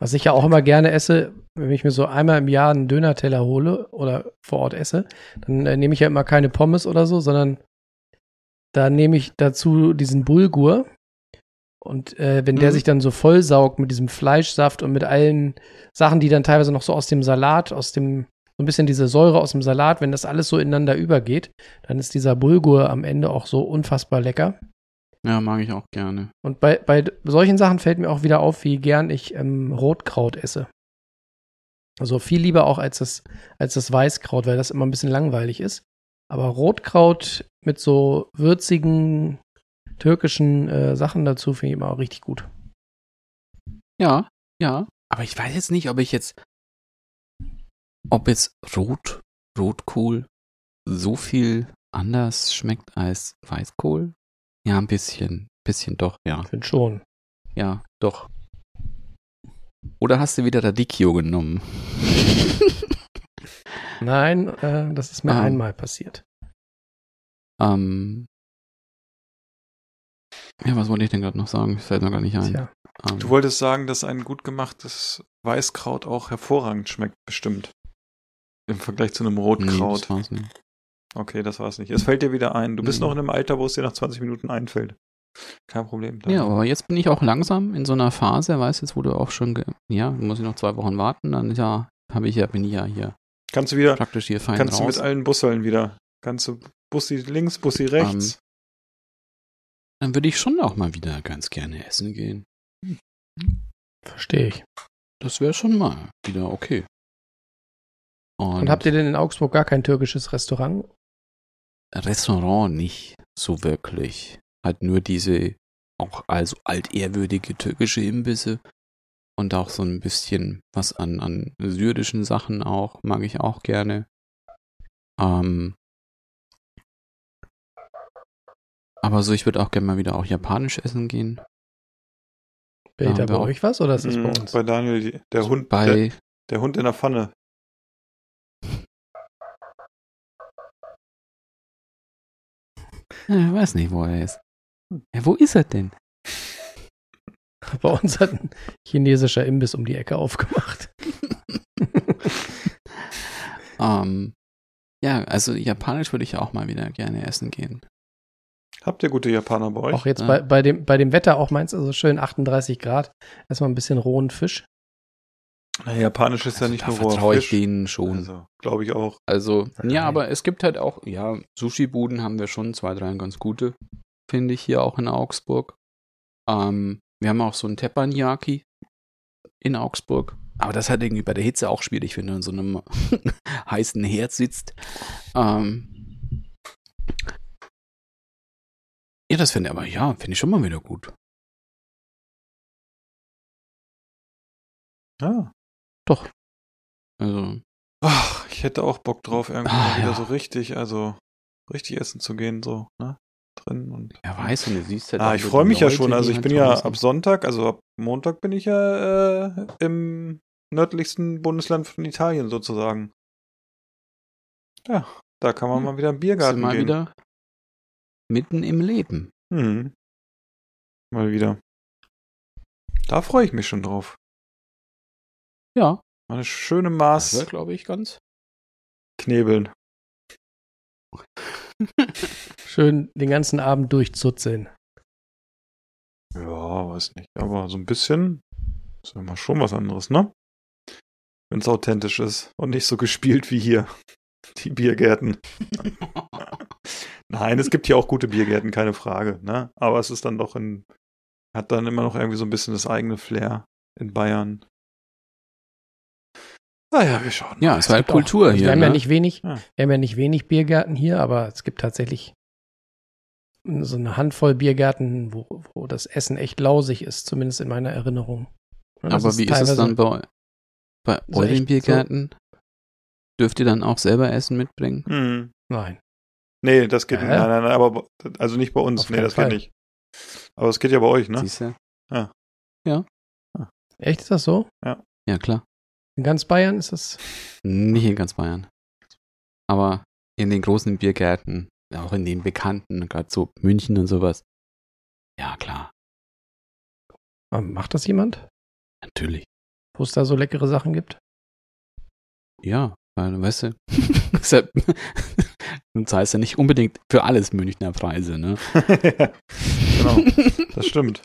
Was ich ja auch immer gerne esse, wenn ich mir so einmal im Jahr einen Döner-Teller hole oder vor Ort esse, dann äh, nehme ich ja immer keine Pommes oder so, sondern da nehme ich dazu diesen Bulgur. Und äh, wenn der Mhm. sich dann so vollsaugt mit diesem Fleischsaft und mit allen Sachen, die dann teilweise noch so aus dem Salat, aus dem, so ein bisschen diese Säure aus dem Salat, wenn das alles so ineinander übergeht, dann ist dieser Bulgur am Ende auch so unfassbar lecker. Ja, mag ich auch gerne. Und bei, bei solchen Sachen fällt mir auch wieder auf, wie gern ich ähm, Rotkraut esse. Also viel lieber auch als das, als das Weißkraut, weil das immer ein bisschen langweilig ist. Aber Rotkraut mit so würzigen türkischen äh, Sachen dazu finde ich immer auch richtig gut. Ja, ja. Aber ich weiß jetzt nicht, ob ich jetzt, ob jetzt Rot, Rotkohl so viel anders schmeckt als Weißkohl. Ja, ein bisschen, bisschen doch, ja. Ich finde schon. Ja, doch. Oder hast du wieder Radicchio genommen? Nein, äh, das ist mir Ah. einmal passiert. ähm. Ja, was wollte ich denn gerade noch sagen? Fällt mir gar nicht ein. Tja. Ähm, Du wolltest sagen, dass ein gut gemachtes Weißkraut auch hervorragend schmeckt, bestimmt. Im Vergleich zu einem nee, Rotkraut. das war's nicht. okay, das war's nicht. Es fällt dir wieder ein. Du bist Mhm. noch in einem Alter, wo es dir nach 20 Minuten einfällt. Kein Problem. Dann- Ja, aber jetzt bin ich auch langsam in so einer Phase, weißt du, jetzt wo du auch schon, ge ja, muss ich noch zwei Wochen warten, dann ja, habe ich ja, bin ich ja hier Kannst du wieder, praktisch hier fein kannst du raus. mit allen Busseln wieder. Kannst du Bussi links, Bussi rechts. Dann würde ich schon auch mal wieder ganz gerne essen gehen. Verstehe ich. Das wäre schon mal wieder okay. Und, Und habt ihr denn in Augsburg gar kein türkisches Restaurant? Restaurant nicht so wirklich. Halt nur diese auch also altehrwürdige türkische Imbisse und auch so ein bisschen was an, an syrischen Sachen auch, mag ich auch gerne. Ähm, aber so, ich würde auch gerne mal wieder auch japanisch essen gehen. Peter, Ja, bei euch was oder ist das bei Mhm, uns? Bei Daniel, der Hund, der, Bei, der Hund in der Pfanne. ja, ich weiß nicht, wo er ist. Ja, wo ist er denn? Bei uns hat ein chinesischer Imbiss um die Ecke aufgemacht. Ähm, ja, also japanisch würde ich auch mal wieder gerne essen gehen. Habt ihr gute Japaner bei euch? Auch jetzt Ja. bei, bei, dem, bei dem Wetter auch meinst du, also schön 38 Grad. Erstmal ein bisschen rohen Fisch. Na, Japanisch ist ja nicht nur roher vertraue ich Fisch. denen schon. Also, glaube ich auch. Also, Nein. ja, aber es gibt halt auch, ja, Sushi-Buden haben wir schon, zwei, drei ganz gute, finde ich, hier auch in Augsburg. Ähm, wir haben auch so einen Teppanyaki in Augsburg. Aber das halt irgendwie bei der Hitze auch schwierig, wenn du in so einem heißen Herd sitzt. Ähm, ja, das finde ich aber, ja, finde ich schon mal wieder gut. Ja. Doch. Also, Ach, ich hätte auch Bock drauf, irgendwie Ah, mal wieder ja. so richtig, also richtig essen zu gehen, so, ne? Drin und. er weiß und du siehst halt Ah, ich freue mich ja schon. Also ich halt bin ja ab Sonntag, also ab Montag bin ich ja äh, im nördlichsten Bundesland von Italien sozusagen. Ja, da kann man Hm. mal wieder im Biergarten mal gehen. wieder mitten im Leben. Hm. Mal wieder. Da freue ich mich schon drauf. Ja, eine schöne Maß glaube ich, ganz. knebeln. Schön den ganzen Abend durchzuzeln. Ja, weiß nicht. Aber so ein bisschen ist ja mal schon was anderes, ne? Wenn es authentisch ist und nicht so gespielt wie hier. Die Biergärten. Nein, es gibt hier auch gute Biergärten, keine Frage, ne? Aber es ist dann doch in, hat dann immer noch irgendwie so ein bisschen das eigene Flair in Bayern. Naja, wir schauen. Ja, es war halt gibt auch- Kultur also hier. Wir haben ja ne? nicht wenig, Ja. wir haben ja nicht wenig Biergärten hier, aber es gibt tatsächlich so eine Handvoll Biergärten, wo, wo das Essen echt lausig ist, zumindest in meiner Erinnerung. Und Aber wie ist es dann bei, bei So euren echt so- Biergärten? Dürft ihr dann auch selber Essen mitbringen? Hm. Nein. Nee, das geht Hä? nicht. Nein, nein, nein, aber bei- also nicht bei uns. Auf nee, das Fall. geht nicht. Aber es geht ja bei euch, ne? Siehst du? Echt ist das so? Ja, klar. In ganz Bayern ist das. Nicht in ganz Bayern. Aber in den großen Biergärten, auch in den bekannten, gerade so München und sowas. Ja, klar. Ähm, Macht das jemand? Natürlich. Wo es da so leckere Sachen gibt? Ja, weil, weißt du, deshalb, du zahlst ja nicht unbedingt für alles Münchner Preise, ne? genau, das stimmt.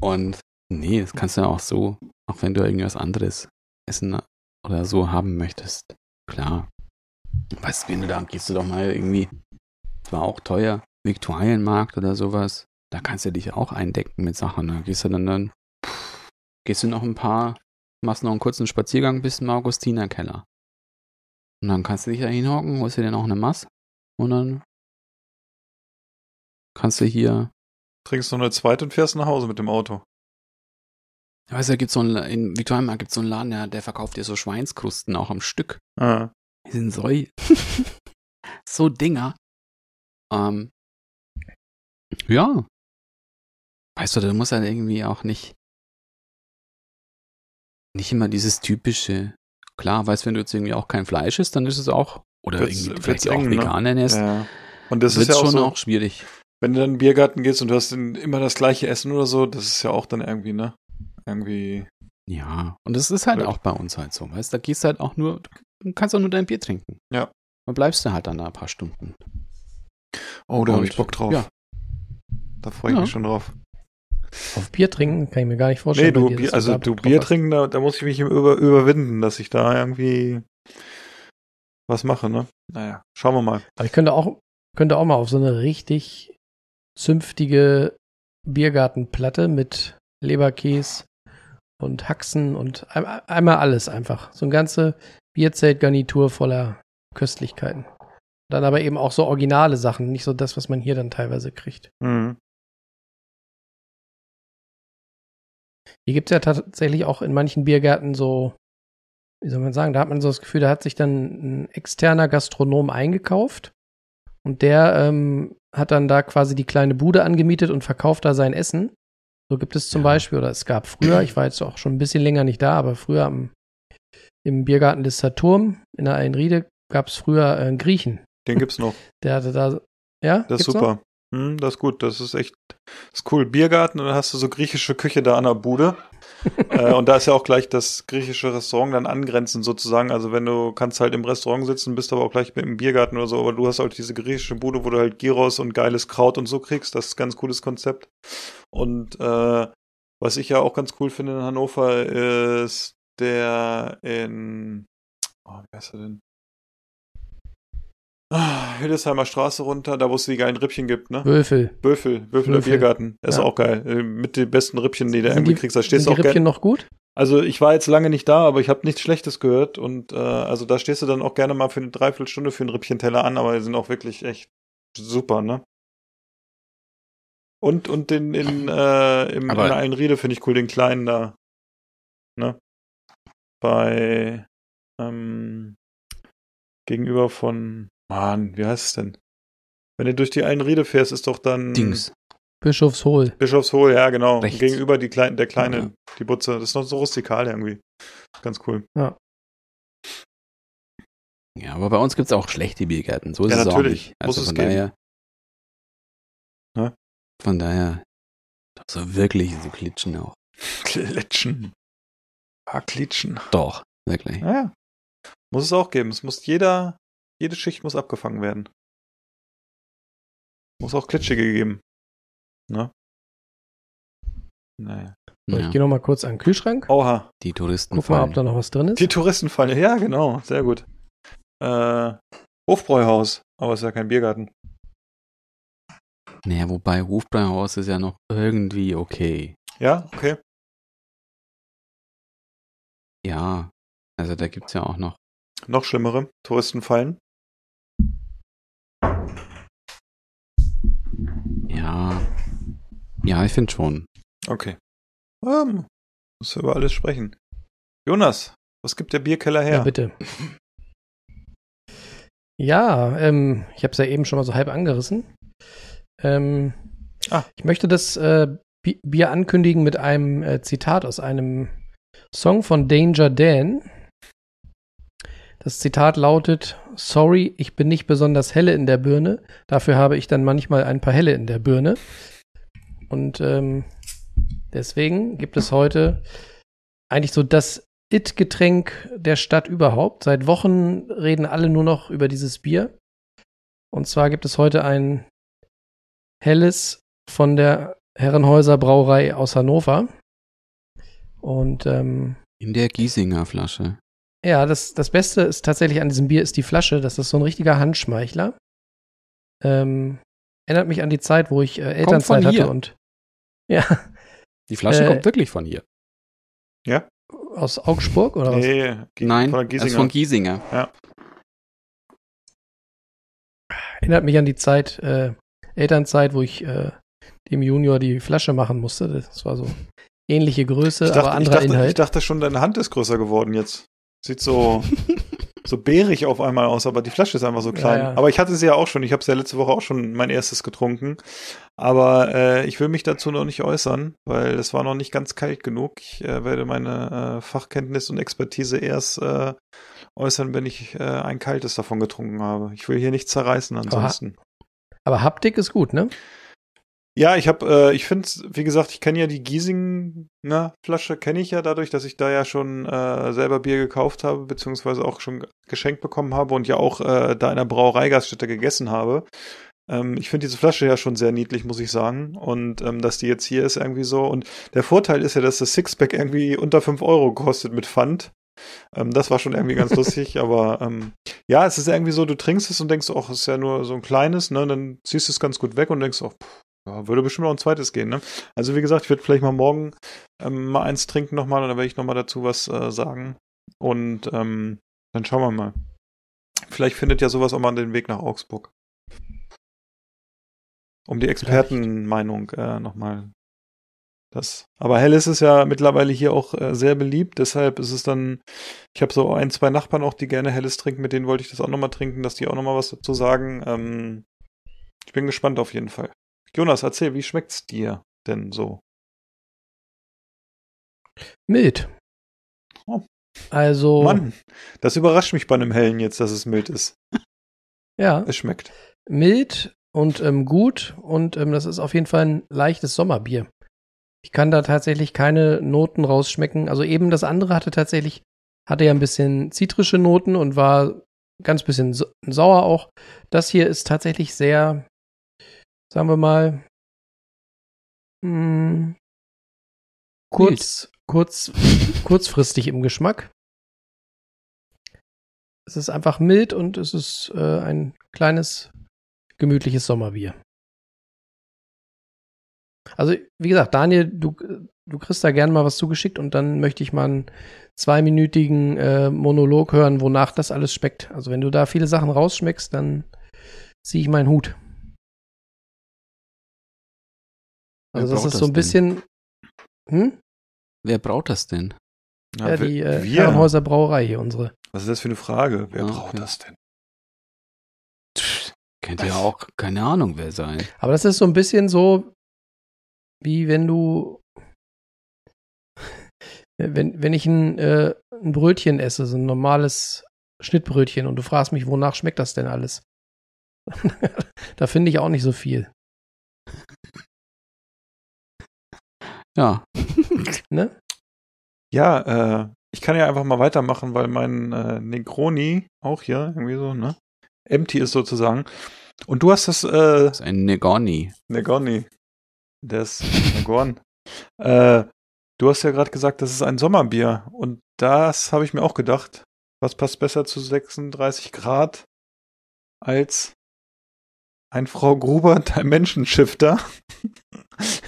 Und nee, das kannst du ja auch so, auch wenn du irgendwas anderes essen oder so haben möchtest. Klar. Weißt du, wenn du da gehst du doch mal irgendwie, das war auch teuer, Viktualienmarkt oder sowas. Da kannst du dich auch eindecken mit Sachen. Da gehst du dann, dann pff, gehst du noch ein paar, machst noch einen kurzen Spaziergang bis zum Augustinerkeller. Und dann kannst du dich da hinhocken, holst dir dann auch eine Mass und dann kannst du hier Trinkst noch eine zweite und fährst nach Hause mit dem Auto. Weißt du, da gibt's so einen, in Viktualienmarkt gibt's so einen Laden, der, der verkauft dir so Schweinskrusten auch am Stück. Ah. Die sind so, so Dinger. Ähm, ja. Weißt du, da muss halt irgendwie auch nicht, nicht immer dieses typische, klar, weißt du, wenn du jetzt irgendwie auch kein Fleisch isst, dann ist es auch, oder Wird's- irgendwie wird's vielleicht auch eng, ne? vegan ernährst, Ja. Und das wird's ist ja auch schon so, auch schwierig. wenn du dann in den Biergarten gehst und du hast dann immer das gleiche Essen oder so, das ist ja auch dann irgendwie, ne? Irgendwie. Ja, und das ist halt Blöd. auch bei uns halt so, weißt du, da gehst du halt auch nur, du kannst auch nur dein Bier trinken. Ja. Dann bleibst du halt dann da ein paar Stunden. Oh, da habe Und- ich Bock drauf. ja. Da freue ich Ja. mich schon drauf. Auf Bier trinken kann ich mir gar nicht Nee, vorstellen. du, bei dir, Bier, also da du Bier trinken, da, da muss ich mich über, überwinden, dass ich da irgendwie was mache, ne? Naja, schauen wir mal. Aber ich könnte auch, könnte auch mal auf so eine richtig zünftige Biergartenplatte mit Leberkäse und Haxen und ein, einmal alles einfach. So eine ganze Bierzeltgarnitur voller Köstlichkeiten. Dann aber eben auch so originale Sachen, nicht so das, was man hier dann teilweise kriegt. Mhm. Hier gibt es ja tatsächlich auch in manchen Biergärten so, wie soll man sagen, da hat man so das Gefühl, da hat sich dann ein externer Gastronom eingekauft und der ähm, hat dann da quasi die kleine Bude angemietet und verkauft da sein Essen. So gibt es zum Ja. Beispiel, oder es gab früher, ich war jetzt auch schon ein bisschen länger nicht da, aber früher am, im Biergarten des Saturn in der Einriede gab es früher äh, einen Griechen. Den gibt's noch. Der hatte da, ja, Das ist gibt's noch? Hm, das ist gut. Das ist echt das ist cool. Biergarten und dann hast du so griechische Küche da an der Bude. äh, und da ist ja auch gleich das griechische Restaurant dann angrenzend sozusagen. Also wenn du kannst halt im Restaurant sitzen, bist aber auch gleich im Biergarten oder so, aber du hast halt diese griechische Bude, wo du halt Gyros und geiles Kraut und so kriegst. Das ist ein ganz cooles Konzept. Und äh, was ich ja auch ganz cool finde in Hannover ist der in oh, wie heißt er denn? Ah, Hildesheimer Straße runter, da wo es die geilen Rippchen gibt, ne? Wölfel. Würfel, Würfel im Würfel. Biergarten. Das Ja. ist auch geil. Äh, Mit den besten Rippchen, die du irgendwie kriegst. Da stehst Sind du die auch Rippchen noch gut? Also ich war jetzt lange nicht da, aber ich habe nichts Schlechtes gehört. Und äh, also da stehst du dann auch gerne mal für eine Dreiviertelstunde für einen Rippchenteller an, aber die sind auch wirklich echt super, ne? Und, und den in, äh, im, Aber- in der Einriede finde ich cool, den kleinen da. Ne? Bei ähm, gegenüber von Mann, wie heißt es denn? Wenn du durch die Einriede fährst, ist doch dann Dings. Bischofshohl. Bischofshohe, ja, genau. Rechts. Gegenüber die kleine, der kleine, Ja. die Butze. Das ist noch so rustikal irgendwie. Ganz cool. Ja, aber bei uns gibt's auch schlechte Biergärten. So ist Ja, es auch natürlich. nicht. Also Muss es von geben. daher. Ne? Von daher. So wirklich so klitschen auch. Klitschen. Ah, klitschen. Doch, wirklich. Ja, ja. Muss es auch geben. Es muss jeder, jede Schicht muss abgefangen werden. Muss auch Klitschige geben. Ne? Naja. So, Ja, Ich gehe noch mal kurz an den Kühlschrank. Oha. die Touristen Guck mal, ob fallen. da noch was drin ist. Die Touristenfalle, ja, genau, sehr gut. Äh, Hofbräuhaus, aber ist ja kein Biergarten. Naja, wobei Hofbräuhaus ist ja noch irgendwie okay. Ja, okay. Ja, also da gibt's ja auch noch. Noch schlimmere Touristenfallen. Ja, ja, ich finde schon. Okay. Ähm, muss über alles sprechen. Jonas, was gibt der Bierkeller her? Ja, bitte. Ja, ähm, ich habe es ja eben schon mal so halb angerissen. Ähm, Ah. Ich möchte das äh, Bi- Bier ankündigen mit einem äh, Zitat aus einem Song von Danger Dan. Das Zitat lautet: Sorry, ich bin nicht besonders helle in der Birne. Dafür habe ich dann manchmal ein paar helle in der Birne. Und ähm, deswegen gibt es heute eigentlich so das It-Getränk der Stadt überhaupt. Seit Wochen reden alle nur noch über dieses Bier. Und zwar gibt es heute ein helles von der Herrenhäuser Brauerei aus Hannover. Und ähm, In der Giesinger Flasche. Ja, das, das Beste ist tatsächlich an diesem Bier ist die Flasche. Das ist so ein richtiger Handschmeichler. Ähm, erinnert mich an die Zeit, wo ich äh, Elternzeit von hier. hatte und ja, Die Flasche Äh, kommt wirklich von hier. aus Augsburg oder was? Nee, Nein, von das der ist von Giesinger. Giesinger. Erinnert mich an die Zeit, äh, Elternzeit, wo ich äh, dem Junior die Flasche machen musste. Das war so ähnliche Größe, Ich dachte, aber ich, anderer dachte, ich Inhalt. dachte schon, deine Hand ist größer geworden jetzt. Sieht so, so bärig auf einmal aus, aber die Flasche ist einfach so klein. Ja, ja. Aber ich hatte sie ja auch schon. Ich habe sie ja letzte Woche auch schon mein erstes getrunken. Aber äh, ich will mich dazu noch nicht äußern, weil es war noch nicht ganz kalt genug. Ich äh, werde meine äh, Fachkenntnis und Expertise erst äh, äußern, wenn ich äh, ein kaltes davon getrunken habe. Ich will hier nicht zerreißen ansonsten. Aber Haptik ist gut, ne? Ja, ich habe, äh, ich finde, wie gesagt, ich kenne ja die Giesinger Flasche, kenne ich ja dadurch, dass ich da ja schon äh, selber Bier gekauft habe, beziehungsweise auch schon geschenkt bekommen habe und ja auch äh, da in der Brauereigaststätte gegessen habe. Ähm, ich finde diese Flasche ja schon sehr niedlich, muss ich sagen. Und ähm, dass die jetzt hier ist irgendwie so. Und der Vorteil ist ja, dass das Sixpack irgendwie unter 5 Euro kostet mit Pfand. Ähm, das war schon irgendwie ganz lustig, aber ähm, ja, es ist irgendwie so, du trinkst es und denkst, ach, es ist ja nur so ein kleines, ne? Dann ziehst du es ganz gut weg und denkst, ach, pff, ja, würde bestimmt noch ein zweites gehen, ne? Also wie gesagt, ich werde vielleicht mal morgen ähm, mal eins trinken nochmal und dann werde ich nochmal dazu was äh, sagen. Und ähm, dann schauen wir mal. Vielleicht findet ja sowas auch mal den Weg nach Augsburg. Um die Expertenmeinung äh, nochmal. Das. Aber Helles ist ja mittlerweile hier auch äh, sehr beliebt, deshalb ist es dann, ich habe so ein, zwei Nachbarn auch, die gerne Helles trinken, mit denen wollte ich das auch nochmal trinken, dass die auch nochmal was dazu sagen. Ähm, ich bin gespannt auf jeden Fall. Jonas, erzähl, wie schmeckt's dir denn so? Mild. Oh. Also, Mann, das überrascht mich bei einem Hellen jetzt, dass es mild ist. ja, Es schmeckt. mild und ähm, gut und ähm, das ist auf jeden Fall ein leichtes Sommerbier. Ich kann da tatsächlich keine Noten rausschmecken. Also eben das andere hatte tatsächlich, hatte ja ein bisschen zitrische Noten und war ganz bisschen sa- sauer auch. Das hier ist tatsächlich sehr, sagen wir mal, mh, kurz, kurz, kurzfristig im Geschmack. Es ist einfach mild und es ist äh, ein kleines, gemütliches Sommerbier. Also, wie gesagt, Daniel, du, du kriegst da gerne mal was zugeschickt und dann möchte ich mal einen zweiminütigen äh, Monolog hören, wonach das alles schmeckt. Also, wenn du da viele Sachen rausschmeckst, dann ziehe ich meinen Hut. Also, Wer das ist so ein bisschen. Hm? Wer braut das denn? Ja, die äh, wir. Herrenhäuser Brauerei hier, unsere. Was ist das für eine Frage? Wer Ah, braucht okay. das denn? Könnte ja auch, keine Ahnung, wer sein. Aber das ist so ein bisschen so, wie wenn du, wenn, wenn ich ein, äh, ein Brötchen esse, so ein normales Schnittbrötchen und du fragst mich, wonach schmeckt das denn alles? da finde ich auch nicht so viel. Ja. Ne? Ja, äh, ich kann ja einfach mal weitermachen, weil mein äh, Negroni auch hier irgendwie so, ne? Empty ist sozusagen. Und du hast das, äh, Das ist ein Negoni. Negroni. Der ist Gorn. Äh, du hast ja gerade gesagt, das ist ein Sommerbier. Und das habe ich mir auch gedacht. Was passt besser zu 36 Grad als ein Frau Gruber Dimension-Shifter?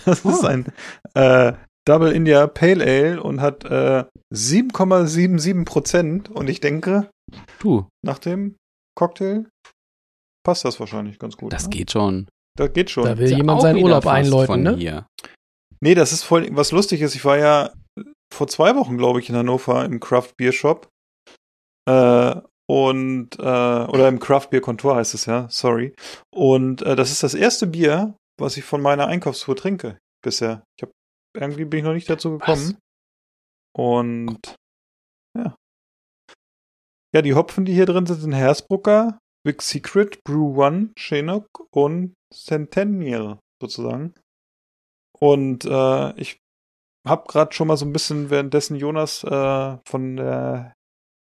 Das ist ein äh, Double India Pale Ale und hat äh, 7,77 Prozent. Und ich denke, Du, nach dem Cocktail passt das wahrscheinlich ganz gut. das ne? geht schon. Das geht schon. Da will jemand seinen Urlaub einläuten, von ne? Hier. Nee, das ist voll, was lustig ist, ich war ja vor zwei Wochen, glaube ich, in Hannover im Craft Beer Shop. Äh, und, äh, oder im Craft Beer Kontor heißt es ja, sorry. Und äh, das ist das erste Bier, was ich von meiner Einkaufstour trinke bisher. Ich hab, irgendwie bin ich noch nicht dazu gekommen. Und ja. Ja, die Hopfen, die hier drin sind, sind Hersbrucker, Big Secret, Brew One, Chinook und Centennial sozusagen. Und äh, ich habe gerade schon mal so ein bisschen, währenddessen Jonas äh, von der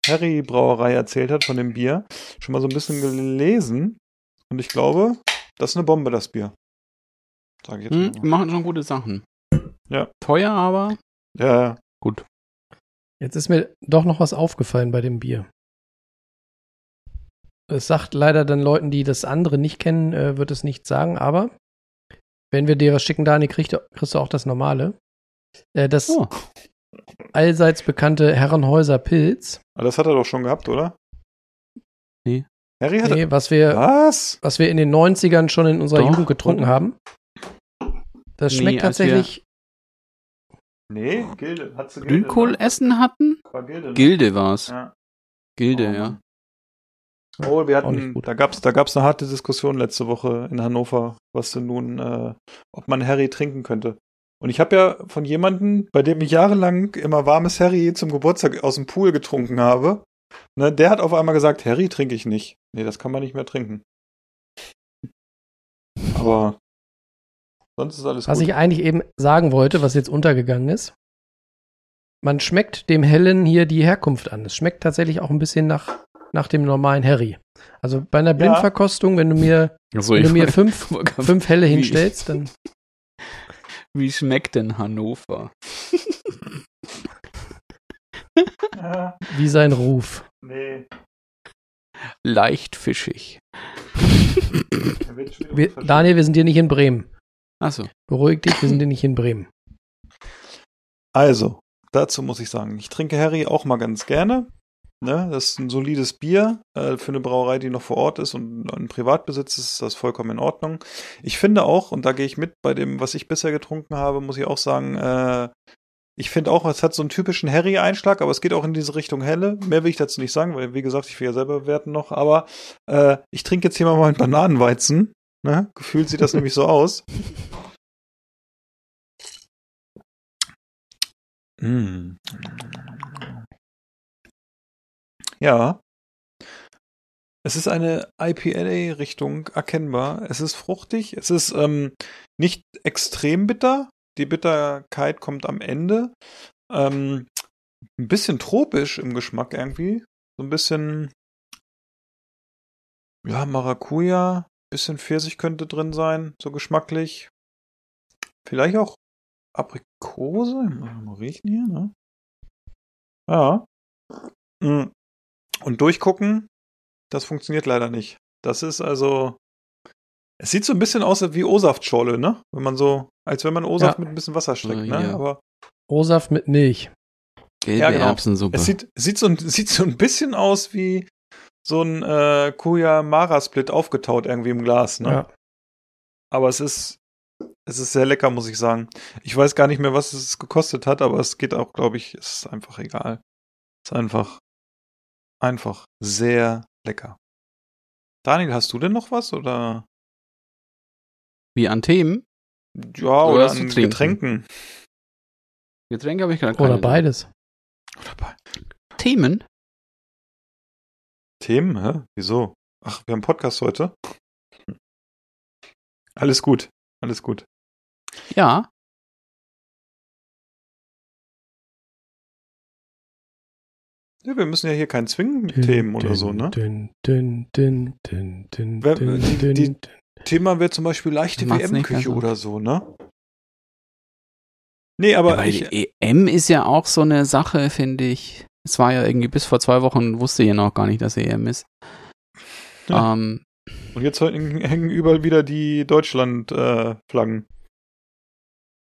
Harry Brauerei erzählt hat, von dem Bier, schon mal so ein bisschen gelesen. Und ich glaube, das ist eine Bombe, das Bier. Sag ich jetzt Hm, mal. machen schon gute Sachen. Ja. Teuer, aber Ja, ja. gut. Jetzt ist mir doch noch was aufgefallen bei dem Bier. Es sagt leider dann Leuten, die das andere nicht kennen, äh, wird es nicht sagen, aber wenn wir dir was schicken, Dani, kriegst du, kriegst du auch das normale. Äh, das Oh. allseits bekannte Herrenhäuser Pilz. Aber das hat er doch schon gehabt, oder? Nee. Harry hat Nee, was wir, Was? was wir in den 90ern schon in unserer Doch. Jugend getrunken haben. Das Nee, schmeckt wir- tatsächlich, Nee, Gilde. Hat Gilde, Grünkohl ne? essen hatten? War Gilde. ne? Gilde war's. Ja. Gilde, Oh, ja. Oh, wir hatten, da gab's, da gab's eine harte Diskussion letzte Woche in Hannover, was denn nun, äh, ob man Harry trinken könnte. Und ich habe ja von jemandem, bei dem ich jahrelang immer warmes Harry zum Geburtstag aus dem Pool getrunken habe, ne, der hat auf einmal gesagt, Harry trinke ich nicht. Nee, das kann man nicht mehr trinken. Aber sonst ist alles was gut. ich eigentlich eben sagen wollte, was jetzt untergegangen ist. Man schmeckt dem Hellen hier die Herkunft an. Es schmeckt tatsächlich auch ein bisschen nach, nach dem normalen Harry. Also bei einer Blindverkostung, wenn du mir, Also, wenn du mir fünf, fünf Helle Wie- hinstellst, dann Wie schmeckt denn Hannover? Ja, wie sein Ruf. nee. Leicht fischig. Wir. Daniel, wir sind hier nicht in Bremen. Achso. Beruhig dich, wir sind hier nicht in Bremen. Also, dazu muss ich sagen, ich trinke Harry auch mal ganz gerne. Ne, das ist ein solides Bier äh, für eine Brauerei, die noch vor Ort ist und ein Privatbesitz ist, ist das vollkommen in Ordnung. Ich finde auch, und da gehe ich mit bei dem, was ich bisher getrunken habe, muss ich auch sagen, äh, ich finde auch, es hat so einen typischen Harry-Einschlag, aber es geht auch in diese Richtung helle. Mehr will ich dazu nicht sagen, weil, wie gesagt, ich will ja selber bewerten noch, aber äh, ich trinke jetzt hier mal einen Bananenweizen. Ne? Gefühlt sieht das nämlich so aus. Mm. Ja. Es ist eine IPA-Richtung erkennbar. Es ist fruchtig. Es ist ähm, nicht extrem bitter. Die Bitterkeit kommt am Ende. Ähm, ein bisschen tropisch im Geschmack irgendwie. So ein bisschen, ja, Maracuja. Bisschen Pfirsich könnte drin sein, so geschmacklich. Vielleicht auch Aprikose. Mal mal riechen hier, ne? Ja. Mm. Und durchgucken, das funktioniert leider nicht. Das ist also. Es sieht so ein bisschen aus wie O-Saftschorle, ne? Wenn man so, als wenn man O-Saft Ja. mit ein bisschen Wasser streckt, Oh, ne? ja. Aber O-Saft mit Milch. Gelbe Ja, genau. Erbsensuppe. es sieht, sieht, so sieht so ein bisschen aus wie so ein äh, Kuya Mara Split aufgetaut irgendwie im Glas, ne? Ja. Aber es ist, es ist sehr lecker, muss ich sagen. Ich weiß gar nicht mehr, was es gekostet hat, aber es geht auch, glaube ich, es ist einfach egal. Es ist einfach, einfach sehr lecker. Daniel, hast du denn noch was oder? Wie an Themen? Ja, Oder oder, an trinken. Getränken. Getränke habe ich gerade keine. Oder beides. Oder bei Themen? Themen, hä? Wieso? Ach, wir haben Podcast heute. Alles gut, alles gut. Ja. Ja, wir müssen ja hier keinen zwingen mit Themen oder so, ne? Dün, dün, dün, dün, dün, Wer- dün, die- dün, die- dün. Thema wäre zum Beispiel leichte WM-Küche oder so, ne? Nee, aber ja, weil ich, die EM ist ja auch so eine Sache, finde ich. Es war ja irgendwie bis vor zwei Wochen, wusste ihr noch gar nicht, dass EM ist. Ja. Ähm, und jetzt hängen überall wieder die Deutschland-Flaggen.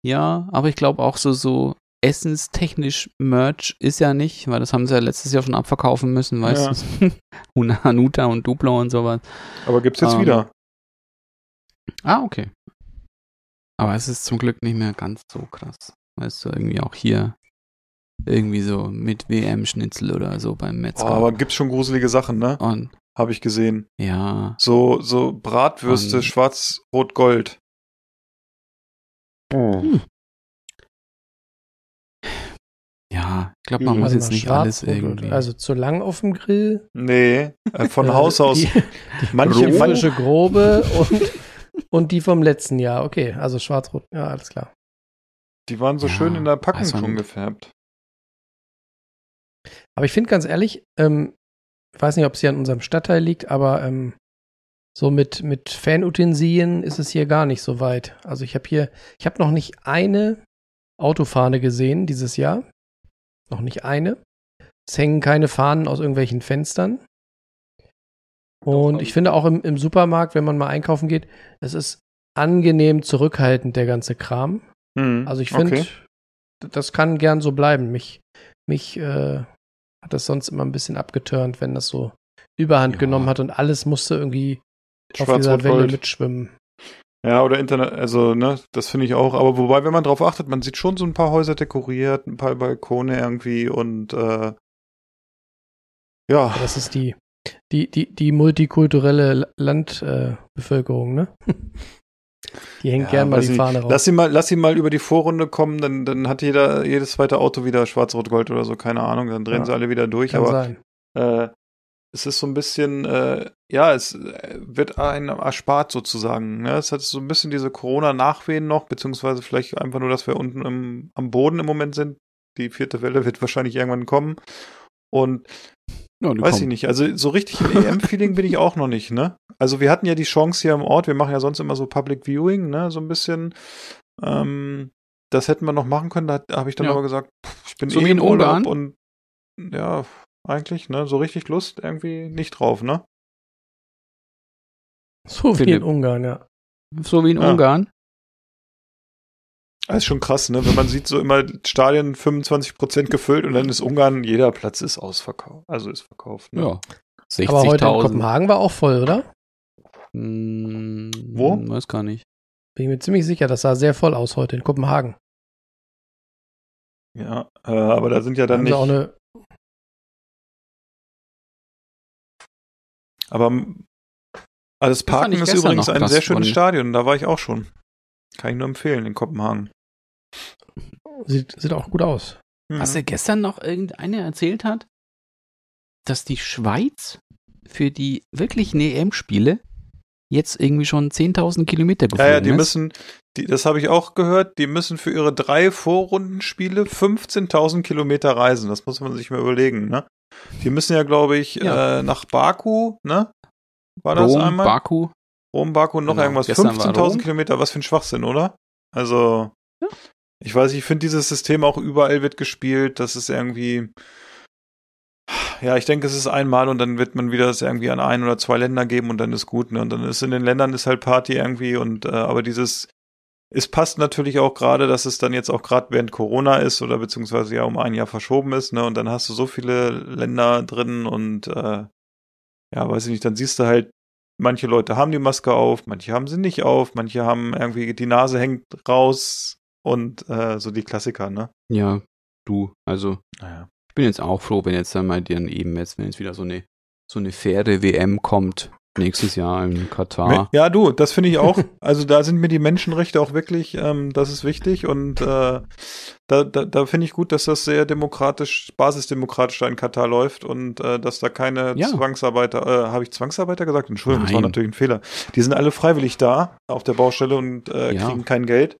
ja, aber ich glaube auch so, so essenstechnisch Merch ist ja nicht, weil das haben sie ja letztes Jahr schon abverkaufen müssen, weißt du? Und Hanuta und Duplo und sowas. aber gibt's jetzt Ähm, wieder. Ah, okay. Aber es ist zum Glück nicht mehr ganz so krass. Weißt du, irgendwie auch hier irgendwie so mit WM-Schnitzel oder so beim Oh, Metzger. aber gibt's schon gruselige Sachen, ne? und Habe ich gesehen. ja, So, so Bratwürste, Und- schwarz, rot, gold. ja, ich glaube, man muss jetzt nicht schwarz, alles irgendwie. Also zu lang auf dem Grill. Nee, äh, von Äh, Haus aus. Die, Manche, die manche, frische grobe und, und die vom letzten Jahr. Okay, also schwarz-rot. Ja, alles klar. die waren so Ja, schön in der Packung man schon gefärbt. Aber ich finde ganz ehrlich, ähm, ich weiß nicht, ob es hier an unserem Stadtteil liegt, aber ähm, so mit, mit Fanutensilien ist es hier gar nicht so weit. Also ich habe hier, ich habe noch nicht eine Autofahne gesehen dieses Jahr. Noch nicht eine. Es hängen keine Fahnen aus irgendwelchen Fenstern. Und ich finde auch im, im Supermarkt, wenn man mal einkaufen geht, es ist angenehm zurückhaltend, der ganze Kram. Mhm. Also ich finde, Okay. das kann gern so bleiben. Mich, mich äh, hat das sonst immer ein bisschen abgeturnt, wenn das so Überhand Ja. genommen hat und alles musste irgendwie auf Schwarz, dieser rot, Welle gold. mitschwimmen. Ja, oder Internet, also, ne, das finde ich auch. Aber wobei, wenn man drauf achtet, man sieht schon so ein paar Häuser dekoriert, ein paar Balkone irgendwie und, äh, ja, Das ist die, die, die, die multikulturelle Landbevölkerung, äh, ne? Die hängt Ja, gern mal die nicht. Fahne raus. Lass ihn mal, lass ihn mal über die Vorrunde kommen, dann, dann hat jeder, jedes zweite Auto wieder schwarz-rot-gold oder so, keine Ahnung, dann drehen Ja. sie alle wieder durch, Kann aber, sein. äh, es ist so ein bisschen, äh, ja, es äh, wird einem erspart sozusagen. Ne? Es hat so ein bisschen diese Corona-Nachwehen noch, beziehungsweise vielleicht einfach nur, dass wir unten im, am Boden im Moment sind. Die vierte Welle wird wahrscheinlich irgendwann kommen. Und Ja, weiß kommen. ich nicht, also so richtig im EM-Feeling bin ich auch noch nicht, ne? Also wir hatten ja die Chance hier im Ort, wir machen ja sonst immer so Public Viewing, ne, so ein bisschen. Ähm, das hätten wir noch machen können, da habe ich dann Ja. aber gesagt, ich bin So eh in im Urlaub Ungarn? und ja, eigentlich, ne, so richtig Lust irgendwie nicht drauf, ne? So wie Philipp. in Ungarn, ja. So wie in Ja. Ungarn. Das ist schon krass, ne, wenn man sieht so immer Stadien 25% gefüllt und dann ist Ungarn, jeder Platz ist ausverkauft, also ist verkauft, ne? Ja. Aber heute in 60.000. Kopenhagen war auch voll, oder? Hm, Wo? Weiß gar nicht. Bin ich mir ziemlich sicher, das sah sehr voll aus heute in Kopenhagen. Ja, äh, aber da sind ja Da dann haben sie auch nicht, eine, Aber alles Das Parken ist übrigens ein sehr schönes Stadion. Da war ich auch schon. Kann ich nur empfehlen in Kopenhagen. Sieht, sieht auch gut aus. Was Mhm. er gestern noch irgendeine erzählt hat, dass die Schweiz für die wirklichen EM-Spiele jetzt irgendwie schon 10.000 Kilometer ja, geflogen ja, die ist. müssen, die, das habe ich auch gehört, die müssen für ihre drei Vorrundenspiele 15.000 Kilometer reisen. Das muss man sich mal überlegen, ne? Die müssen ja, glaube ich, Ja. äh, nach Baku, ne? War das Rom, einmal? Baku. Rom, Baku und noch Genau, irgendwas. gestern war 15.000 Rom. Kilometer, was für ein Schwachsinn, oder? Also, Ja. Ich weiß, ich finde dieses System auch überall wird gespielt. Das ist irgendwie, ja, ich denke, es ist einmal und dann wird man wieder das irgendwie an ein oder zwei Länder geben und dann ist gut, ne? Und dann ist in den Ländern ist halt Party irgendwie und, äh, aber dieses, es passt natürlich auch gerade, dass es dann jetzt auch gerade während Corona ist oder beziehungsweise ja um ein Jahr verschoben ist, ne? Und dann hast du so viele Länder drin und, äh, ja, weiß ich nicht, dann siehst du halt, manche Leute haben die Maske auf, manche haben sie nicht auf, manche haben irgendwie, die Nase hängt raus und äh, so die Klassiker, ne? Ja, du. Also, Naja. ich bin jetzt auch froh, wenn jetzt dann mal dann eben jetzt, wenn jetzt wieder so eine, so eine faire WM kommt, nächstes Jahr in Katar. Ja, du, das finde ich auch. Also da sind mir die Menschenrechte auch wirklich, ähm, das ist wichtig und äh, da, da, da finde ich gut, dass das sehr demokratisch, basisdemokratisch da in Katar läuft und äh, dass da keine Ja. Zwangsarbeiter, äh, habe ich Zwangsarbeiter gesagt? Entschuldigung, das war Nein. natürlich ein Fehler. Die sind alle freiwillig da auf der Baustelle und äh, Ja. kriegen kein Geld.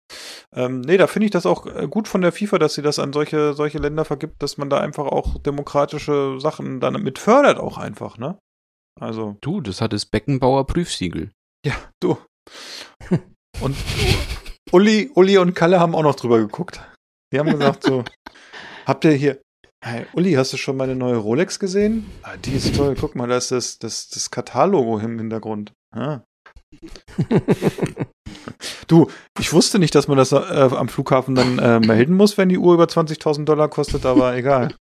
Ähm, nee, da finde ich das auch äh, gut von der FIFA, dass sie das an solche, solche Länder vergibt, dass man da einfach auch demokratische Sachen dann mit fördert auch einfach, ne? Also. Du, das hat das Beckenbauer Prüfsiegel. Ja, du. Und Uli, Uli und Kalle haben auch noch drüber geguckt. Die haben gesagt so, habt ihr hier, hey, Uli, hast du schon meine neue Rolex gesehen? Ah, die ist toll, guck mal, da ist das, das, das Katar-Logo im Hintergrund. Ah. Du, ich wusste nicht, dass man das äh, am Flughafen dann äh, melden muss, wenn die Uhr über 20.000 Dollar kostet, aber egal.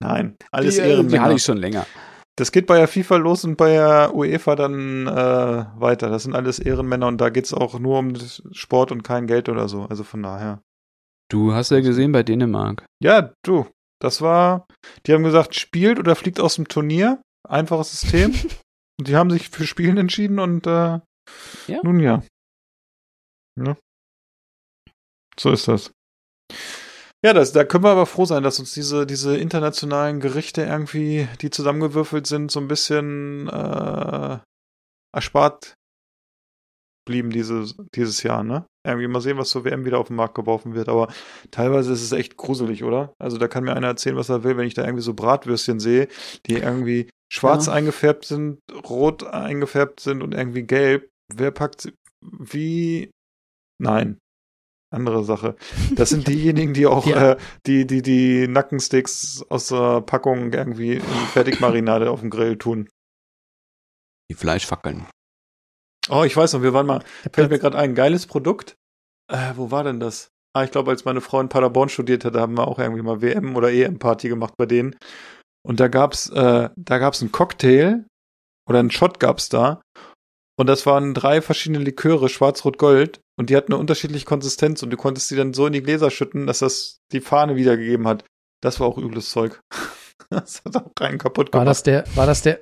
Nein, alles die, äh, die Ehrenmänner. hatte ich schon länger. Das geht bei der FIFA los und bei der UEFA dann äh, weiter. Das sind alles Ehrenmänner und da geht's auch nur um Sport und kein Geld oder so. Also von daher. Du hast ja gesehen bei Dänemark. Ja, du. Das war, die haben gesagt, spielt oder fliegt aus dem Turnier. Einfaches System. und die haben sich für Spielen entschieden und äh, Ja. nun ja. ja. So ist das. Ja, das, da können wir aber froh sein, dass uns diese, diese internationalen Gerichte irgendwie, die zusammengewürfelt sind, so ein bisschen äh, erspart blieben dieses, dieses Jahr, ne? Irgendwie mal sehen, was zur WM wieder auf den Markt geworfen wird. Aber teilweise ist es echt gruselig, oder? Also da kann mir einer erzählen, was er will, wenn ich da irgendwie so Bratwürstchen sehe, die irgendwie schwarz Ja. eingefärbt sind, rot eingefärbt sind und irgendwie gelb. Wer packt sie? Wie? Nein. Andere Sache. Das sind diejenigen, die auch Ja. äh, die, die, die Nackensticks aus der Packung irgendwie in Fertigmarinade auf dem Grill tun. Die Fleischfackeln. Oh, ich weiß noch, wir waren mal, fällt mir gerade ein, geiles Produkt. Äh, wo war denn das? Ah, ich glaube, als meine Frau in Paderborn studierte, da haben wir auch irgendwie mal WM oder EM-Party gemacht bei denen. Und da gab's, äh, da gab's einen Cocktail oder einen Shot gab's da. Und das waren drei verschiedene Liköre, schwarz, rot, gold. Und die hatten eine unterschiedliche Konsistenz und du konntest die dann so in die Gläser schütten, dass das die Fahne wiedergegeben hat. Das war auch übles Zeug. das hat auch rein kaputt War gemacht. das der, war das der,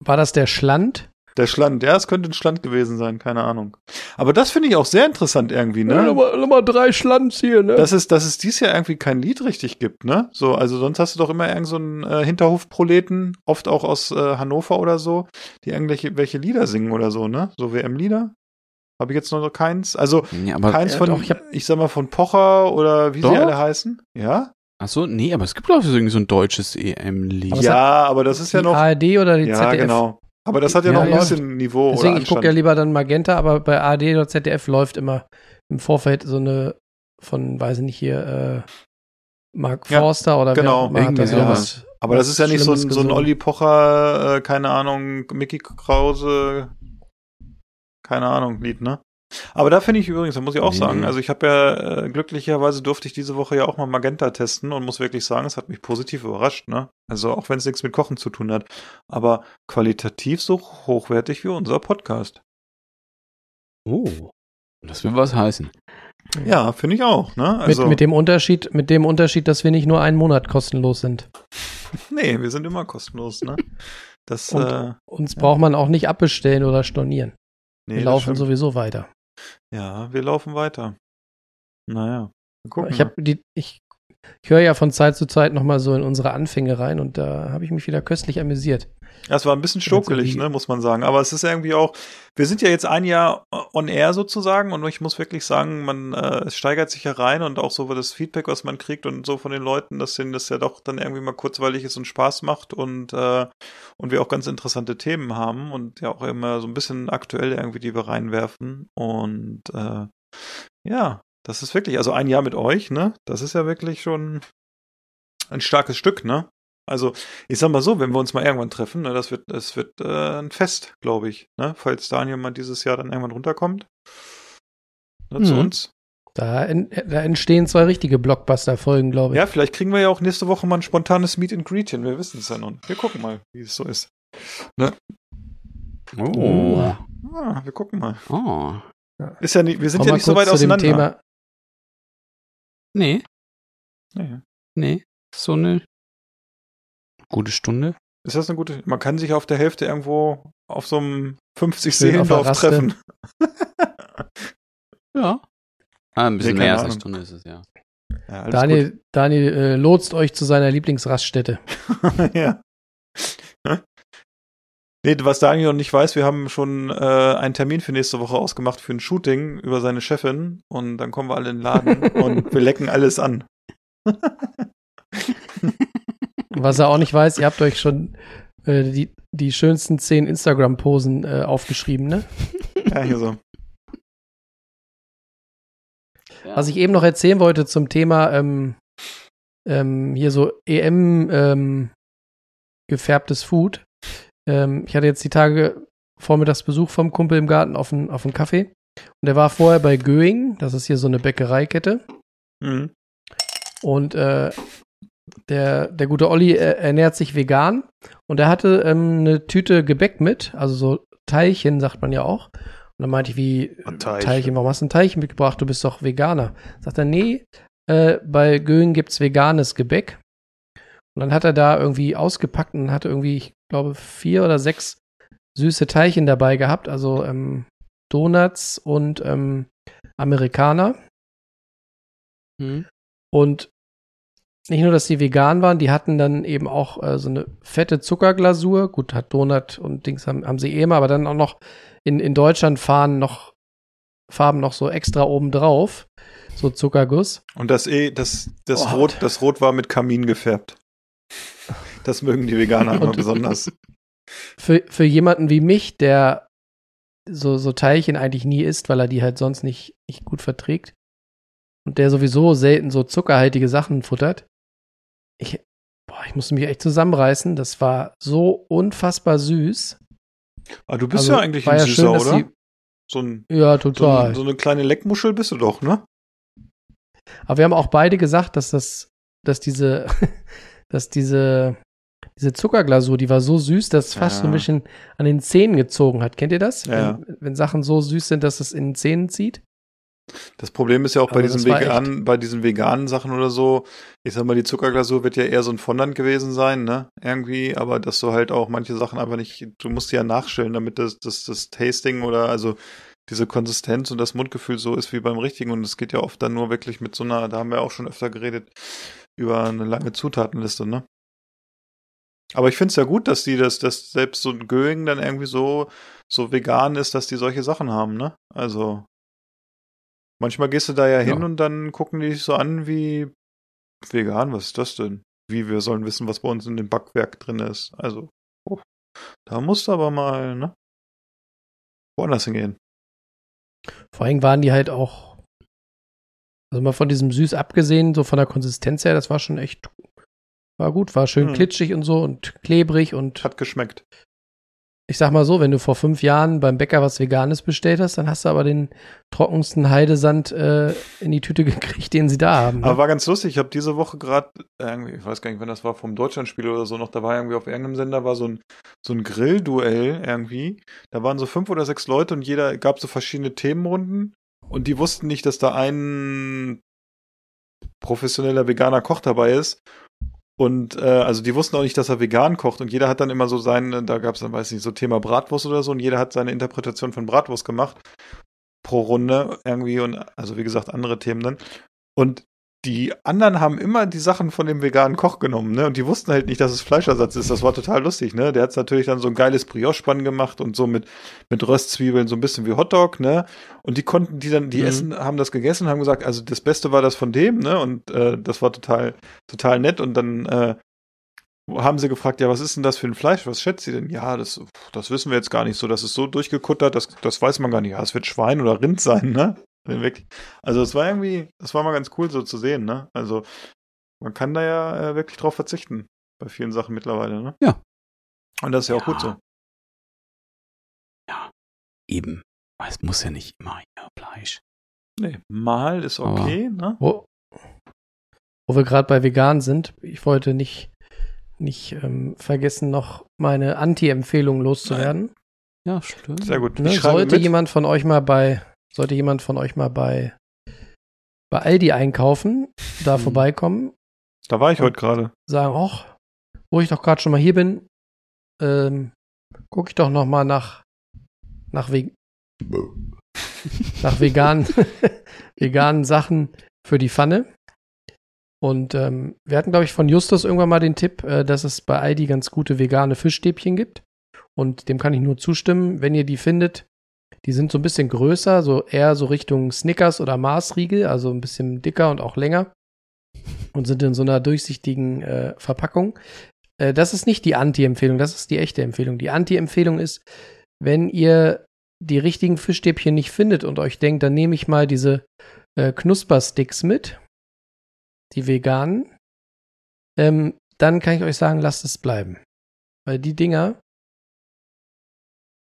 war das der Schland? Der Schland, ja, es könnte ein Schland gewesen sein, keine Ahnung. Aber das finde ich auch sehr interessant irgendwie, ne? mal drei Schlands hier, ne? dass es, dass es dies Jahr irgendwie kein Lied richtig gibt, ne? So, also sonst hast du doch immer irgend so einen äh, Hinterhofproleten, oft auch aus äh, Hannover oder so, die irgendwelche welche Lieder singen oder so, ne? So WM-Lieder. Habe ich jetzt noch keins? Also Ja, aber, keins äh, von, doch, ich, ich hab- sag mal, von Pocher oder wie Doch. sie alle heißen. Ja? ach so, nee, aber es gibt auch irgendwie so ein deutsches EM-Lied. Ja, aber das ist ja die noch. ARD oder die ja, ZDF? genau. Aber das hat ja, Ja, noch ein ja. bisschen Niveau Deswegen, ich gucke ja lieber dann Magenta, aber bei ARD oder ZDF läuft immer im Vorfeld so eine von, weiß ich nicht, hier, äh, Mark Ja, Forster oder genau, wer irgendwie sowas. Aber das ist ja nicht so ein, so ein. Olli Pocher, äh, keine Ahnung, Mickey Krause, keine Ahnung, Lied, ne? Aber da finde ich übrigens, da muss ich auch Nee, sagen, nee. also ich habe ja, äh, glücklicherweise durfte ich diese Woche ja auch mal Magenta testen und muss wirklich sagen, es hat mich positiv überrascht, ne? Also auch wenn es nichts mit Kochen zu tun hat. Aber qualitativ so hochwertig wie unser Podcast. Oh. Das will was heißen. Ja, finde ich auch, ne? Mit, Also, mit dem Unterschied, mit dem Unterschied, dass wir nicht nur einen Monat kostenlos sind. nee, wir sind immer kostenlos, ne? Das, Und äh, Uns Ja. braucht man auch nicht abbestellen oder stornieren. nee, wir laufen sowieso weiter. Ja, wir laufen weiter. Naja, gucken Ich habe die, ich, ich höre ja von Zeit zu Zeit noch mal so in unsere Anfänge rein und da habe ich mich wieder köstlich amüsiert. Ja, es war ein bisschen stokelig, ne, muss man sagen. Aber es ist irgendwie auch, wir sind ja jetzt ein Jahr on air sozusagen und ich muss wirklich sagen, man, äh, es steigert sich ja rein und auch so das Feedback, was man kriegt und so von den Leuten, dass denen das ja doch dann irgendwie mal kurzweilig ist und Spaß macht und, äh, und wir auch ganz interessante Themen haben und ja auch immer so ein bisschen aktuell irgendwie, die wir reinwerfen und, äh, ja, das ist wirklich, also ein Jahr mit euch, ne, das ist ja wirklich schon ein starkes Stück, ne? Also, ich sag mal so, wenn wir uns mal irgendwann treffen, ne, das wird, das wird äh, ein Fest, glaube ich, ne? Falls Daniel mal dieses Jahr dann irgendwann runterkommt. Ne, Zu Mhm. uns. Da, en, da entstehen zwei richtige Blockbuster-Folgen, glaube ich. Ja, vielleicht kriegen wir ja auch nächste Woche mal ein spontanes Meet and Greet hin. Wir wissen es ja noch. nicht. Wir gucken mal, wie es so ist. Oh. Ah, wir gucken mal. Oh. Ist ja nicht, wir sind Komm ja nicht so weit zu auseinander. Thema. Nee, Nee. nee. So eine gute Stunde. Ist das eine gute? Man kann sich auf der Hälfte irgendwo auf so einem 50 Schön auf der Seelendorf treffen. Ja. Ah, ein bisschen Nee, mehr als eine. Stunde ist es, ja. Ja, alles Daniel, Daniel äh, lotst euch zu seiner Lieblingsraststätte. ja. Nee, was Daniel noch nicht weiß, wir haben schon äh, einen Termin für nächste Woche ausgemacht für ein Shooting über seine Chefin und dann kommen wir alle in den Laden und wir lecken alles an. Was er auch nicht weiß, ihr habt euch schon äh, die, die schönsten zehn Instagram-Posen äh, aufgeschrieben, ne? Ja, hier so. Was ich eben noch erzählen wollte zum Thema ähm, ähm, hier so EM ähm, gefärbtes Food. Ähm, ich hatte jetzt die Tage vormittags Besuch vom Kumpel im Garten auf einen auf einen Kaffee. Und der war vorher bei Göing, das ist hier so eine Bäckereikette. Mhm. Und äh, der, der gute Olli äh, ernährt sich vegan. Und er hatte ähm, eine Tüte Gebäck mit, also so Teilchen, sagt man ja auch. Und dann meinte ich, wie Ein Teilchen. Teilchen. warum hast du ein Teilchen mitgebracht? Du bist doch Veganer. Sagt er, nee, äh, bei Göing gibt's veganes Gebäck. Und dann hat er da irgendwie ausgepackt und hatte irgendwie, ich glaube, vier oder sechs süße Teilchen dabei gehabt, also ähm, Donuts und ähm, Amerikaner. Hm. Und nicht nur, dass die vegan waren, die hatten dann eben auch äh, so eine fette Zuckerglasur. Gut, hat Donut und Dings haben, haben sie eh immer, aber dann auch noch in, in Deutschland fahren noch Farben noch so extra oben drauf. So Zuckerguss. Und das eh, das, das Oh. Rot, das Rot war mit Kamin gefärbt. Das mögen die Veganer immer besonders. Für, für jemanden wie mich, der so, so Teilchen eigentlich nie isst, weil er die halt sonst nicht, nicht gut verträgt. Und der sowieso selten so zuckerhaltige Sachen futtert. Ich, boah, ich musste mich echt zusammenreißen. Das war so unfassbar süß. Aber du bist Also, ja eigentlich ein ja Süßer, schön, oder? die- So, ein, Ja, so, total. ein, so eine kleine Leckmuschel bist du doch, ne? Aber wir haben auch beide gesagt, dass das, dass diese, dass diese, diese Zuckerglasur, die war so süß, dass es fast so ein Ja. bisschen an den Zähnen gezogen hat. Kennt ihr das? Ja. Wenn, wenn Sachen so süß sind, dass es in den Zähnen zieht? Das Problem ist ja auch bei diesen, veganen, bei diesen veganen Sachen oder so, ich sag mal, die Zuckerglasur wird ja eher so ein Fondant gewesen sein, ne? Irgendwie, aber dass du halt auch manche Sachen einfach nicht, du musst die ja nachstellen, damit das, das, das Tasting oder also diese Konsistenz und das Mundgefühl so ist wie beim richtigen. Und es geht ja oft dann nur wirklich mit so einer, da haben wir auch schon öfter geredet, über eine lange Zutatenliste, ne? Aber ich finde es ja gut, dass die das, dass selbst so ein Göing dann irgendwie so, so vegan ist, dass die solche Sachen haben, ne? Also, manchmal gehst du da ja hin Ja. und dann gucken die dich so an wie vegan, was ist das denn? Wie wir sollen wissen, was bei uns in dem Backwerk drin ist. Also, oh, da musst du aber mal, ne? Woanders hingehen. Vor allem waren die halt auch, also mal von diesem süß abgesehen, so von der Konsistenz her, das war schon echt, war gut, war schön Hm. klitschig und so und klebrig und Hat geschmeckt. ich sag mal so, wenn du vor fünf Jahren beim Bäcker was Veganes bestellt hast, dann hast du aber den trockensten Heidesand äh, in die Tüte gekriegt, den sie da haben. Ne? Aber war ganz lustig. Ich habe diese Woche gerade, irgendwie, ich weiß gar nicht, wann das war, vom Deutschlandspiel oder so noch, da war irgendwie auf irgendeinem Sender, war so ein, so ein Grillduell irgendwie. Da waren so fünf oder sechs Leute und jeder gab so verschiedene Themenrunden und die wussten nicht, dass da ein professioneller veganer Koch dabei ist. Und äh, also die wussten auch nicht, dass er vegan kocht. Und jeder hat dann immer so seine, da gab es dann, weiß ich nicht, so Thema Bratwurst oder so. Und jeder hat seine Interpretation von Bratwurst gemacht pro Runde irgendwie. Und also wie gesagt andere Themen dann. Und die anderen haben immer die Sachen von dem veganen Koch genommen, ne? Und die wussten halt nicht, dass es Fleischersatz ist. Das war total lustig, ne? Der hat natürlich dann so ein geiles Brioche-Spann gemacht und so mit, mit Röstzwiebeln, so ein bisschen wie Hotdog, ne? Und die konnten, die dann, die Mhm. essen, haben das gegessen, haben gesagt, also das Beste war das von dem, ne? Und äh, das war total, total nett. Und dann äh, haben sie gefragt, ja, was ist denn das für ein Fleisch? Was schätzt ihr denn? Ja, das, das wissen wir jetzt gar nicht so. Das ist so durchgekuttert, das, das weiß man gar nicht. Ja, es wird Schwein oder Rind sein, ne? Wirklich. Also es war irgendwie, das war mal ganz cool so zu sehen, ne? Also man kann da ja äh, wirklich drauf verzichten bei vielen Sachen mittlerweile, ne? Ja. Und das ist ja auch Ja. gut so. Eben. Aber Es muss ja nicht immer hier Fleisch. Nee, mal ist okay, ne? Wo, wo wir gerade bei vegan sind, ich wollte nicht, nicht ähm, vergessen, noch meine Anti-Empfehlung loszuwerden. Ja, stimmt. Sehr gut. Ne? Sollte mit. jemand von euch mal bei, sollte jemand von euch mal bei, bei Aldi einkaufen, da Mhm. vorbeikommen, Da war ich heute gerade. sagen, ach, wo ich doch gerade schon mal hier bin, ähm, gucke ich doch noch mal nach, nach, Ve nach veganen, veganen Sachen für die Pfanne. Und ähm, wir hatten, glaube ich, von Justus irgendwann mal den Tipp, äh, dass es bei Aldi ganz gute vegane Fischstäbchen gibt. Und dem kann ich nur zustimmen, wenn ihr die findet. Die sind so ein bisschen größer, so eher so Richtung Snickers oder Maßriegel, also ein bisschen dicker und auch länger. Und sind in so einer durchsichtigen äh, Verpackung. Äh, das ist nicht die Anti-Empfehlung, das ist die echte Empfehlung. Die Anti-Empfehlung ist, wenn ihr die richtigen Fischstäbchen nicht findet und euch denkt, dann nehme ich mal diese äh, Knuspersticks mit, die veganen, ähm, dann kann ich euch sagen, lasst es bleiben. Weil die Dinger,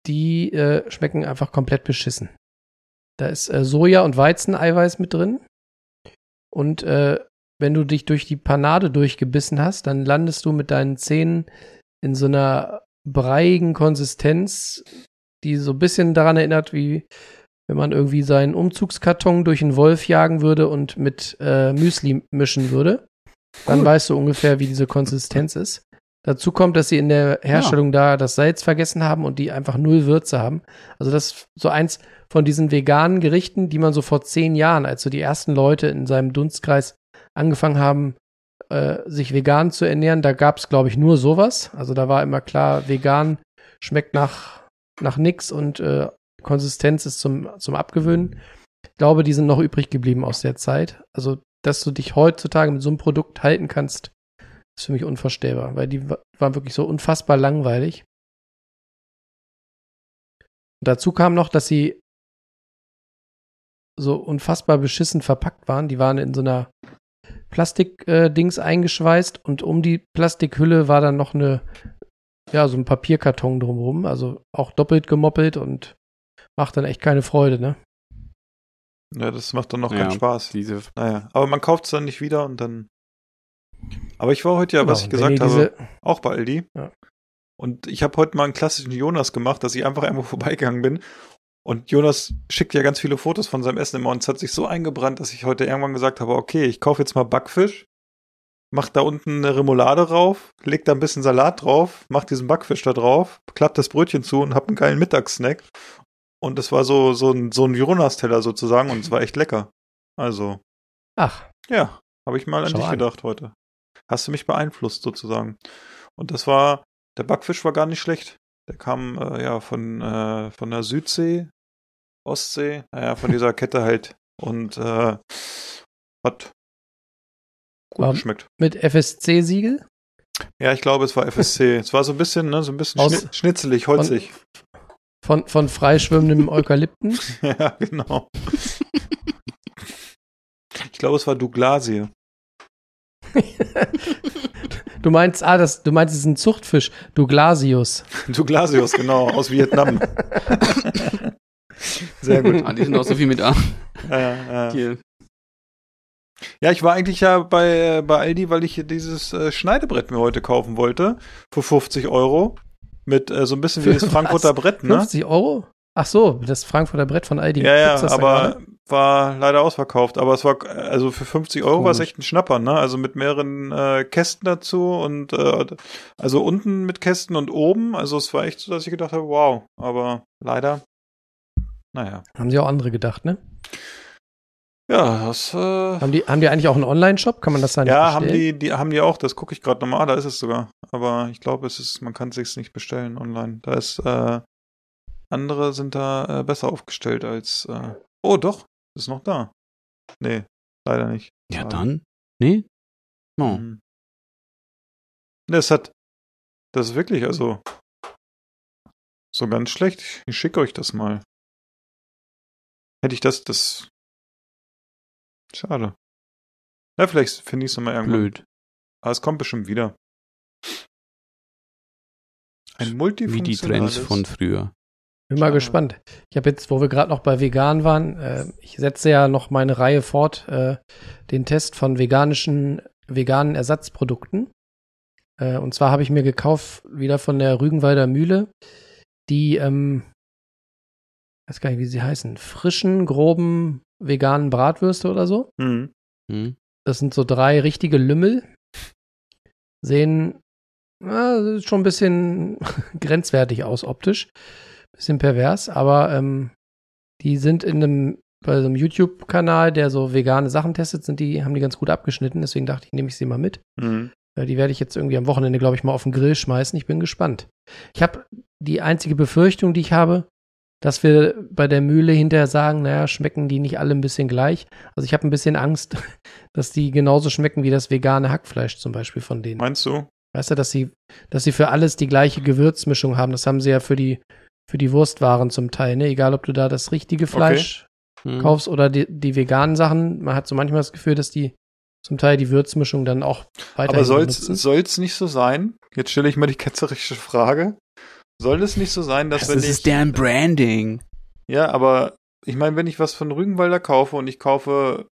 die äh, schmecken einfach komplett beschissen. Da ist äh, Soja- und Weizeneiweiß mit drin. Und äh, wenn du dich durch die Panade durchgebissen hast, dann landest du mit deinen Zähnen in so einer breiigen Konsistenz, die so ein bisschen daran erinnert, wie wenn man irgendwie seinen Umzugskarton durch einen Wolf jagen würde und mit äh, Müsli mischen würde. Dann weißt du ungefähr, wie diese Konsistenz ist. Dazu kommt, dass sie in der Herstellung da das Salz vergessen haben und die einfach null Würze haben. Also das ist so eins von diesen veganen Gerichten, die man so vor zehn Jahren, als so die ersten Leute in seinem Dunstkreis angefangen haben, äh, sich vegan zu ernähren, da gab es, glaube ich, nur sowas. Also da war immer klar, vegan schmeckt nach, nach nix und äh, Konsistenz ist zum, zum Abgewöhnen. Ich glaube, die sind noch übrig geblieben aus der Zeit. Also, dass du dich heutzutage mit so einem Produkt halten kannst, ist für mich unvorstellbar, weil die wa- waren wirklich so unfassbar langweilig. Und dazu kam noch, dass sie so unfassbar beschissen verpackt waren. Die waren in so einer Plastik-Dings eingeschweißt und um die Plastikhülle war dann noch eine, ja, so ein Papierkarton drumherum. Also auch doppelt gemoppelt und macht dann echt keine Freude, ne? Ja, das macht dann noch Ja, keinen Spaß. Diese, Naja, aber man kauft es dann nicht wieder und dann. Aber ich war heute ja, was ich Genau, gesagt habe, auch bei Aldi. Ja. Und ich habe heute mal einen klassischen Jonas gemacht, dass ich einfach irgendwo vorbeigegangen bin. Und Jonas schickt ja ganz viele Fotos von seinem Essen immer und es hat sich so eingebrannt, dass ich heute irgendwann gesagt habe, okay, ich kaufe jetzt mal Backfisch, mach da unten eine Remoulade drauf, leg da ein bisschen Salat drauf, mach diesen Backfisch da drauf, klapp das Brötchen zu und hab einen geilen Mittagssnack. Und das war so, so ein, so ein Jonas-Teller sozusagen und es war echt lecker. Also, Ach, ja, habe ich mal an Schau dich an. gedacht heute. Hast du mich beeinflusst sozusagen. Und das war, der Backfisch war gar nicht schlecht. Der kam äh, ja von, äh, von der Südsee, Ostsee, naja, von dieser Kette halt. Und äh, hat gut War- geschmeckt. mit FSC-Siegel? Ja, ich glaube, es war FSC. es war so ein bisschen, ne, so ein bisschen Aus- schni schnitzelig, holzig. Von, von freischwimmendem Eukalypten? ja, genau. ich glaube, es war Douglasie. Du meinst, ah, das, du meinst, es ist ein Zuchtfisch, Douglasius. Douglasius, genau, aus Vietnam. Sehr gut. ah, die sind auch so viel mit A. Ja, ja, ja. Ich war eigentlich ja bei, äh, bei Aldi, weil ich dieses äh, Schneidebrett mir heute kaufen wollte. Für 50 Euro. Mit äh, so ein bisschen wie das Frankfurter was? Brett, ne? 50 Euro? Ach so, das Frankfurter Brett von Aldi. Ja, ja, aber? War leider ausverkauft. Aber es war, also für 50 Euro war es echt ein Schnapper, ne? Also mit mehreren äh, Kästen dazu und äh, also unten mit Kästen und oben. Also es war echt so, dass ich gedacht habe, wow. Aber leider, naja. Haben sie auch andere gedacht, ne? Ja, das äh, Haben die, haben die eigentlich auch einen Online-Shop? Kann man das dann Ja, haben bestellen? die, die haben die auch, das gucke ich gerade nochmal, ah, da ist es sogar. Aber ich glaube, es ist, man kann es sich nicht bestellen online. Da ist, äh, andere sind da äh, besser aufgestellt als, äh, oh doch, ist noch da. Nee, leider nicht. Ja, Schade. dann. Nee? Mhm. Ne, es hat, das ist wirklich, also, so ganz schlecht. Ich schicke euch das mal. Hätte ich das, das, schade. Ja, vielleicht finde ich es nochmal irgendwann. Blöd. Aber es kommt bestimmt wieder. Ein Wie die multifunktionales... Trends von früher. Bin mal gespannt. Ich habe jetzt, wo wir gerade noch bei vegan waren, äh, ich setze ja noch meine Reihe fort, äh, den Test von veganischen, veganen Ersatzprodukten. Äh, und zwar habe ich mir gekauft, wieder von der Rügenwalder Mühle, die, ähm, weiß gar nicht, wie sie heißen, frischen, groben, veganen Bratwürste oder so. Mhm. Hm? Das sind so drei richtige Lümmel. Sehen na, schon ein bisschen grenzwertig aus optisch. Bisschen pervers, aber ähm, die sind in einem, bei so einem YouTube-Kanal, der so vegane Sachen testet, sind die, haben die ganz gut abgeschnitten. Deswegen dachte ich, nehme ich sie mal mit. Mhm. Äh, Die werde ich jetzt irgendwie am Wochenende, glaube ich, mal auf den Grill schmeißen. Ich bin gespannt. Ich habe die einzige Befürchtung, die ich habe, dass wir bei der Mühle hinterher sagen, naja, schmecken die nicht alle ein bisschen gleich. Also ich habe ein bisschen Angst, dass die genauso schmecken wie das vegane Hackfleisch zum Beispiel von denen. Meinst du? Weißt du, dass sie, dass sie für alles die gleiche Gewürzmischung haben. Das haben sie ja für die für die Wurstwaren zum Teil, ne? Egal, ob du da das richtige Fleisch Hm. kaufst oder die, die veganen Sachen. Man hat so manchmal das Gefühl, dass die zum Teil die Würzmischung dann auch weiterhin Aber soll's, benutzen. soll's nicht so sein? Jetzt stelle ich mal die ketzerische Frage. Soll es nicht so sein, dass Das wenn ich ist deren Branding. Ja, aber ich meine, wenn ich was von Rügenwalder kaufe und ich kaufe,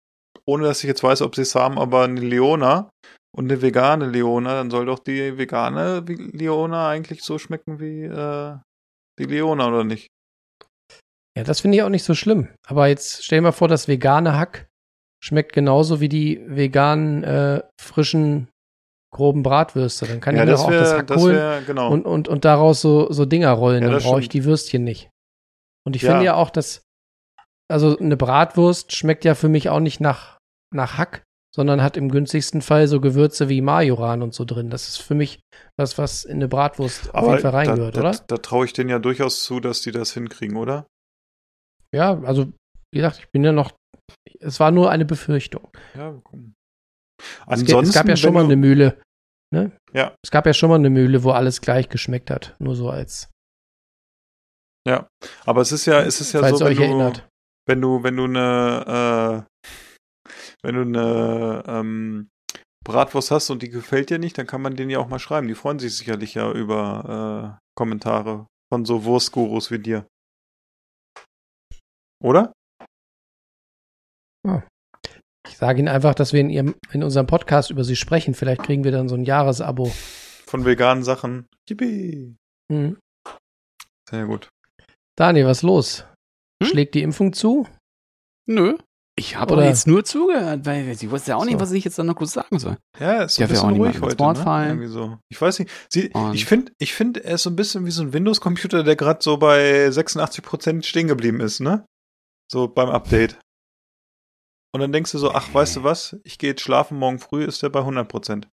ohne dass ich jetzt weiß, ob sie es haben, aber eine Leona und eine vegane Leona, dann soll doch die vegane Leona eigentlich so schmecken wie äh, die Leona, oder nicht? Ja, das finde ich auch nicht so schlimm. Aber jetzt stell dir mal vor, das vegane Hack schmeckt genauso wie die veganen, äh, frischen, groben Bratwürste. Dann kann ja, ich mir das auch das Hack das holen wäre, genau. und, und, und daraus so, so Dinger rollen. Ja, Dann brauche ich die Würstchen nicht. Und ich Ja. finde ja auch, dass, also eine Bratwurst schmeckt ja für mich auch nicht nach, nach Hack, sondern hat im günstigsten Fall so Gewürze wie Majoran und so drin. Das ist für mich was, was in eine Bratwurst auf jeden Fall reingehört, da, oder? Da, da traue ich denen ja durchaus zu, dass die das hinkriegen, oder? Ja, also, wie gesagt, ich bin ja noch, es war nur eine Befürchtung. Ja, wir gucken. Es, ge- es gab ja schon mal eine Mühle. Ne? Ja. Es gab ja schon mal eine Mühle, wo alles gleich geschmeckt hat. Nur so als, Ja, aber es ist ja, es ist ja falls so, wenn du, erinnert. wenn du, wenn du eine, äh, wenn du eine ähm, Bratwurst hast und die gefällt dir nicht, dann kann man denen ja auch mal schreiben. Die freuen sich sicherlich ja über äh, Kommentare von so Wurstgurus wie dir. Oder? Ich sage Ihnen einfach, dass wir in, ihrem, in unserem Podcast über sie sprechen. Vielleicht kriegen wir dann so ein Jahresabo. Von veganen Sachen. Yippie. Hm. Sehr gut. Daniel, was ist los? Hm? Schlägt die Impfung zu? Nö. Ich habe jetzt nur zugehört, weil sie wusste ja auch nicht, So. was ich jetzt da noch groß sagen soll. Ja, ist so Darf ein ja auch bisschen niemandem ruhig heute. Ne? so. Ich weiß nicht. Sie, ich finde, ich finde, er ist so ein bisschen wie so ein Windows-Computer, der gerade so bei 86% stehen geblieben ist, ne? So beim Update. Und dann denkst du so, ach, weißt du was? Ich gehe jetzt schlafen, morgen früh ist der bei 100%.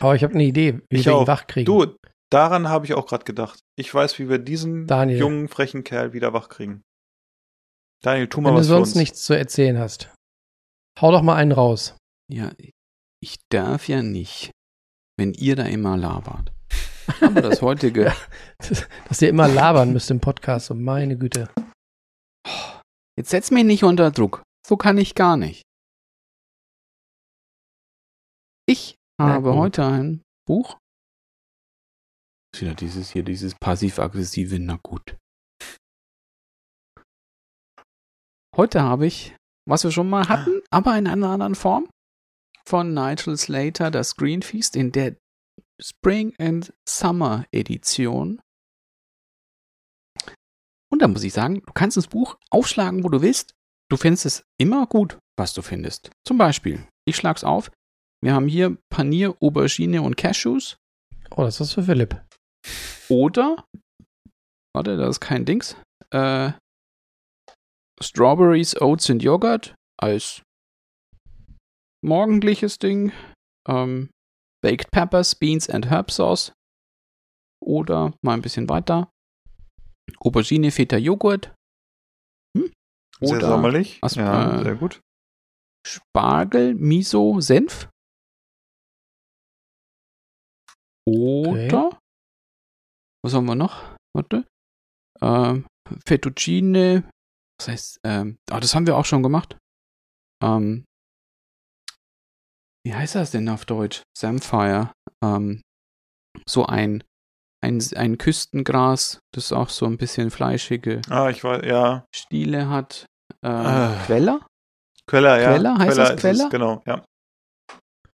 Aber ich habe eine Idee, wie Ich wir ihn auch. wach kriegen. Du, daran habe ich auch gerade gedacht. Ich weiß, wie wir diesen Daniel. jungen, frechen Kerl wieder wach kriegen. Daniel, tu mal Wenn du was für sonst uns. nichts zu erzählen hast. Hau doch mal einen raus. Ja, ich darf ja nicht, wenn ihr da immer labert. Aber das heutige, Dass ihr immer labern müsst im Podcast. Und meine Güte. jetzt setz mich nicht unter Druck. So kann ich gar nicht. Ich Na habe gut. heute ein Buch. Ist wieder dieses hier, dieses passiv-aggressive, na gut. Heute habe ich, was wir schon mal hatten, aber in einer anderen Form, von Nigel Slater, das Green Feast in der Spring and Summer Edition. Und da muss ich sagen, du kannst das Buch aufschlagen, wo du willst. Du findest es immer gut, was du findest. Zum Beispiel, ich schlag's auf. Wir haben hier Panier, Aubergine und Cashews. Oh, das ist für Philipp. Oder, warte, das ist kein Dings. Äh, Strawberries, Oats und Joghurt als morgendliches Ding. Ähm, Baked Peppers, Beans and Herb Sauce. Oder mal ein bisschen weiter. Aubergine, Feta, Joghurt. Hm? Sehr Oder sommerlich. As- ja, äh, sehr gut. Spargel, Miso, Senf. Oder, was haben wir noch? Warte. Ähm, Fettuccine. Was heißt, ähm, ah, das haben wir auch schon gemacht. Ähm, wie heißt das denn auf Deutsch? Samphire. Ähm, so ein, ein, ein Küstengras, das auch so ein bisschen fleischige Ah, ich weiß, ja. Stiele hat. Äh, Ah. Queller? Queller, ja. Queller? Heißt das ist es, Queller? Genau, ja.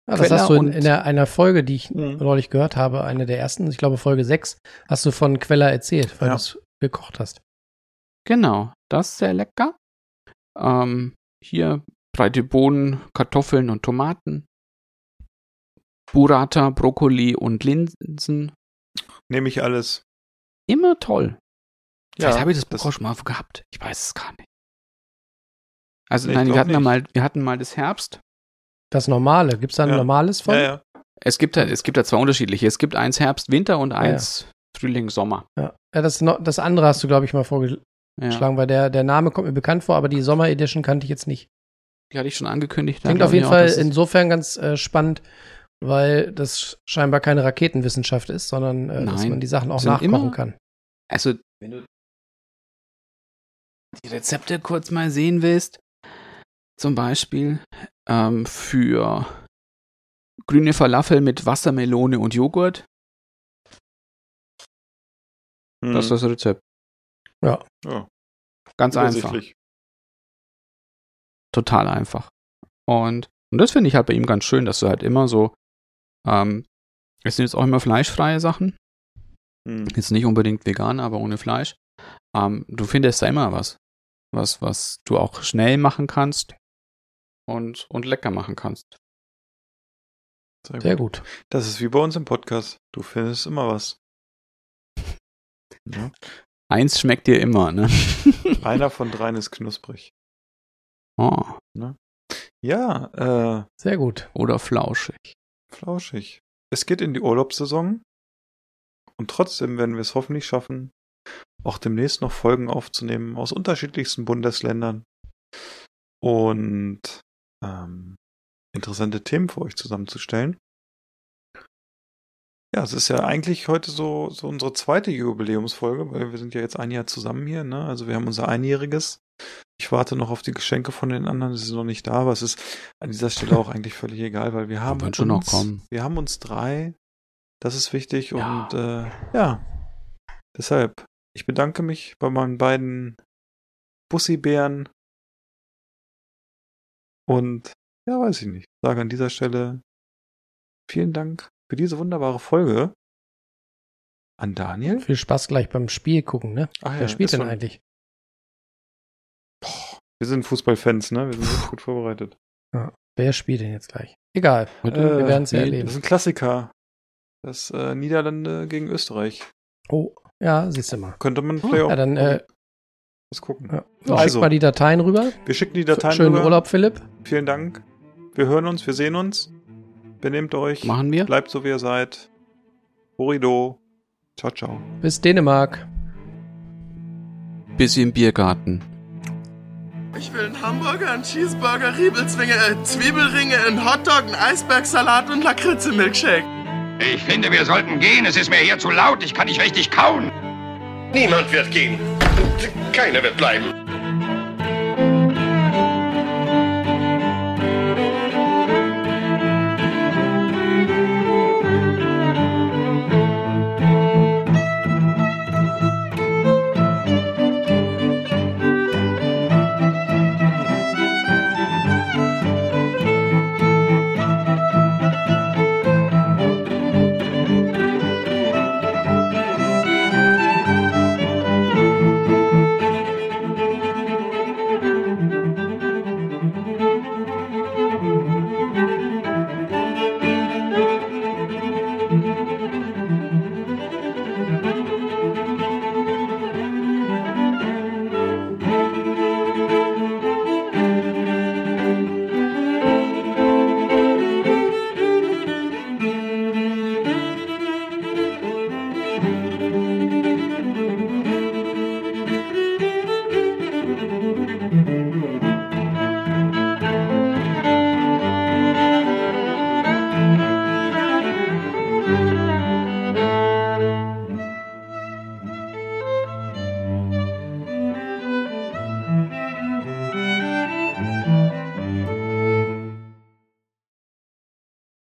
Ah, das Queller hast du in, in der, einer Folge, die ich Mhm. neulich gehört habe, eine der ersten, ich glaube Folge 6, hast du von Queller erzählt, weil Ja. du es gekocht hast. Genau, das ist sehr lecker. Ähm, hier breite Bohnen, Kartoffeln und Tomaten. Burrata, Brokkoli und Linsen. Nehme ich alles. Immer toll. Vielleicht Ja, habe ich das das- Buch auch schon mal gehabt. Ich weiß es gar nicht. Also Nee, nein, wir hatten, nicht. mal, wir hatten mal das Herbst. Das Normale, gibt es da ein Ja. normales von? Ja, ja. Es gibt da, es gibt da zwei unterschiedliche. Es gibt eins Herbst, Winter und ja. eins Frühling, Sommer. Ja, ja das, das andere hast du, glaube ich, mal vorgeschlagen, Ja. weil der, der Name kommt mir bekannt vor, aber die Sommer-Edition kannte ich jetzt nicht. Die hatte ich schon angekündigt. Klingt auf jeden auch, Fall insofern ganz äh, spannend, weil das scheinbar keine Raketenwissenschaft ist, sondern äh, dass man die Sachen auch nachkochen immer- kann. Also, wenn du die Rezepte kurz mal sehen willst, zum Beispiel ähm, für grüne Falafel mit Wassermelone und Joghurt, Hm. das ist das Rezept. Ja, Ganz einfach. total einfach. Und, und das finde ich halt bei ihm ganz schön, dass du halt immer so, ähm, es sind jetzt auch immer fleischfreie Sachen, Hm. jetzt nicht unbedingt vegan, aber ohne Fleisch. Ähm, du findest da immer was, was, was du auch schnell machen kannst und, und lecker machen kannst. Sehr gut. Das ist wie bei uns im Podcast. Du findest immer was. Ja. Eins schmeckt dir immer, ne? Einer von dreien ist knusprig. Oh, Ja, äh, Sehr gut. oder flauschig. flauschig. Es geht in die Urlaubssaison. Und trotzdem werden wir es hoffentlich schaffen, auch demnächst noch Folgen aufzunehmen aus unterschiedlichsten Bundesländern. Und ähm, interessante Themen für euch zusammenzustellen. Ja, es ist ja eigentlich heute so, so unsere zweite Jubiläumsfolge, weil wir sind ja jetzt ein Jahr zusammen hier, ne? Also wir haben unser Einjähriges. Ich warte noch auf die Geschenke von den anderen, sie sind noch nicht da, aber es ist an dieser Stelle auch eigentlich völlig egal, weil wir haben werden schon noch uns, kommen. wir haben uns drei, das ist wichtig Ja. und äh, ja, deshalb, ich bedanke mich bei meinen beiden Bussi-Bären und ja, weiß ich nicht, sage an dieser Stelle vielen Dank für diese wunderbare Folge an Daniel. Viel Spaß gleich beim Spiel gucken, ne? Ach Wer spielt ist denn eigentlich? Wir sind Fußballfans, ne? Wir sind gut vorbereitet. Wer spielt denn jetzt gleich? Egal. Heute- wir werden es ja erleben. Das ist ein Klassiker. Das äh, Niederlande gegen Österreich. Oh, ja, siehst du mal. Könnte man vielleicht auch Ja, dann äh, was gucken. ja. So, Also. schick mal die Dateien rüber. Wir schicken die Dateien Schönen rüber. Urlaub, Philipp. Vielen Dank. Wir hören uns, wir sehen uns. Benehmt euch. Machen wir? Bleibt so, wie ihr seid. Horido. Ciao, ciao. Bis Dänemark. Bis im Biergarten. Ich will einen Hamburger, einen Cheeseburger, Riebelzwinge, äh, Zwiebelringe, einen Hotdog, einen Eisbergsalat und Lakritze-Milkshake. Ich finde, wir sollten gehen. Es ist mir hier zu laut. Ich kann nicht richtig kauen. Niemand wird gehen. Keiner wird bleiben.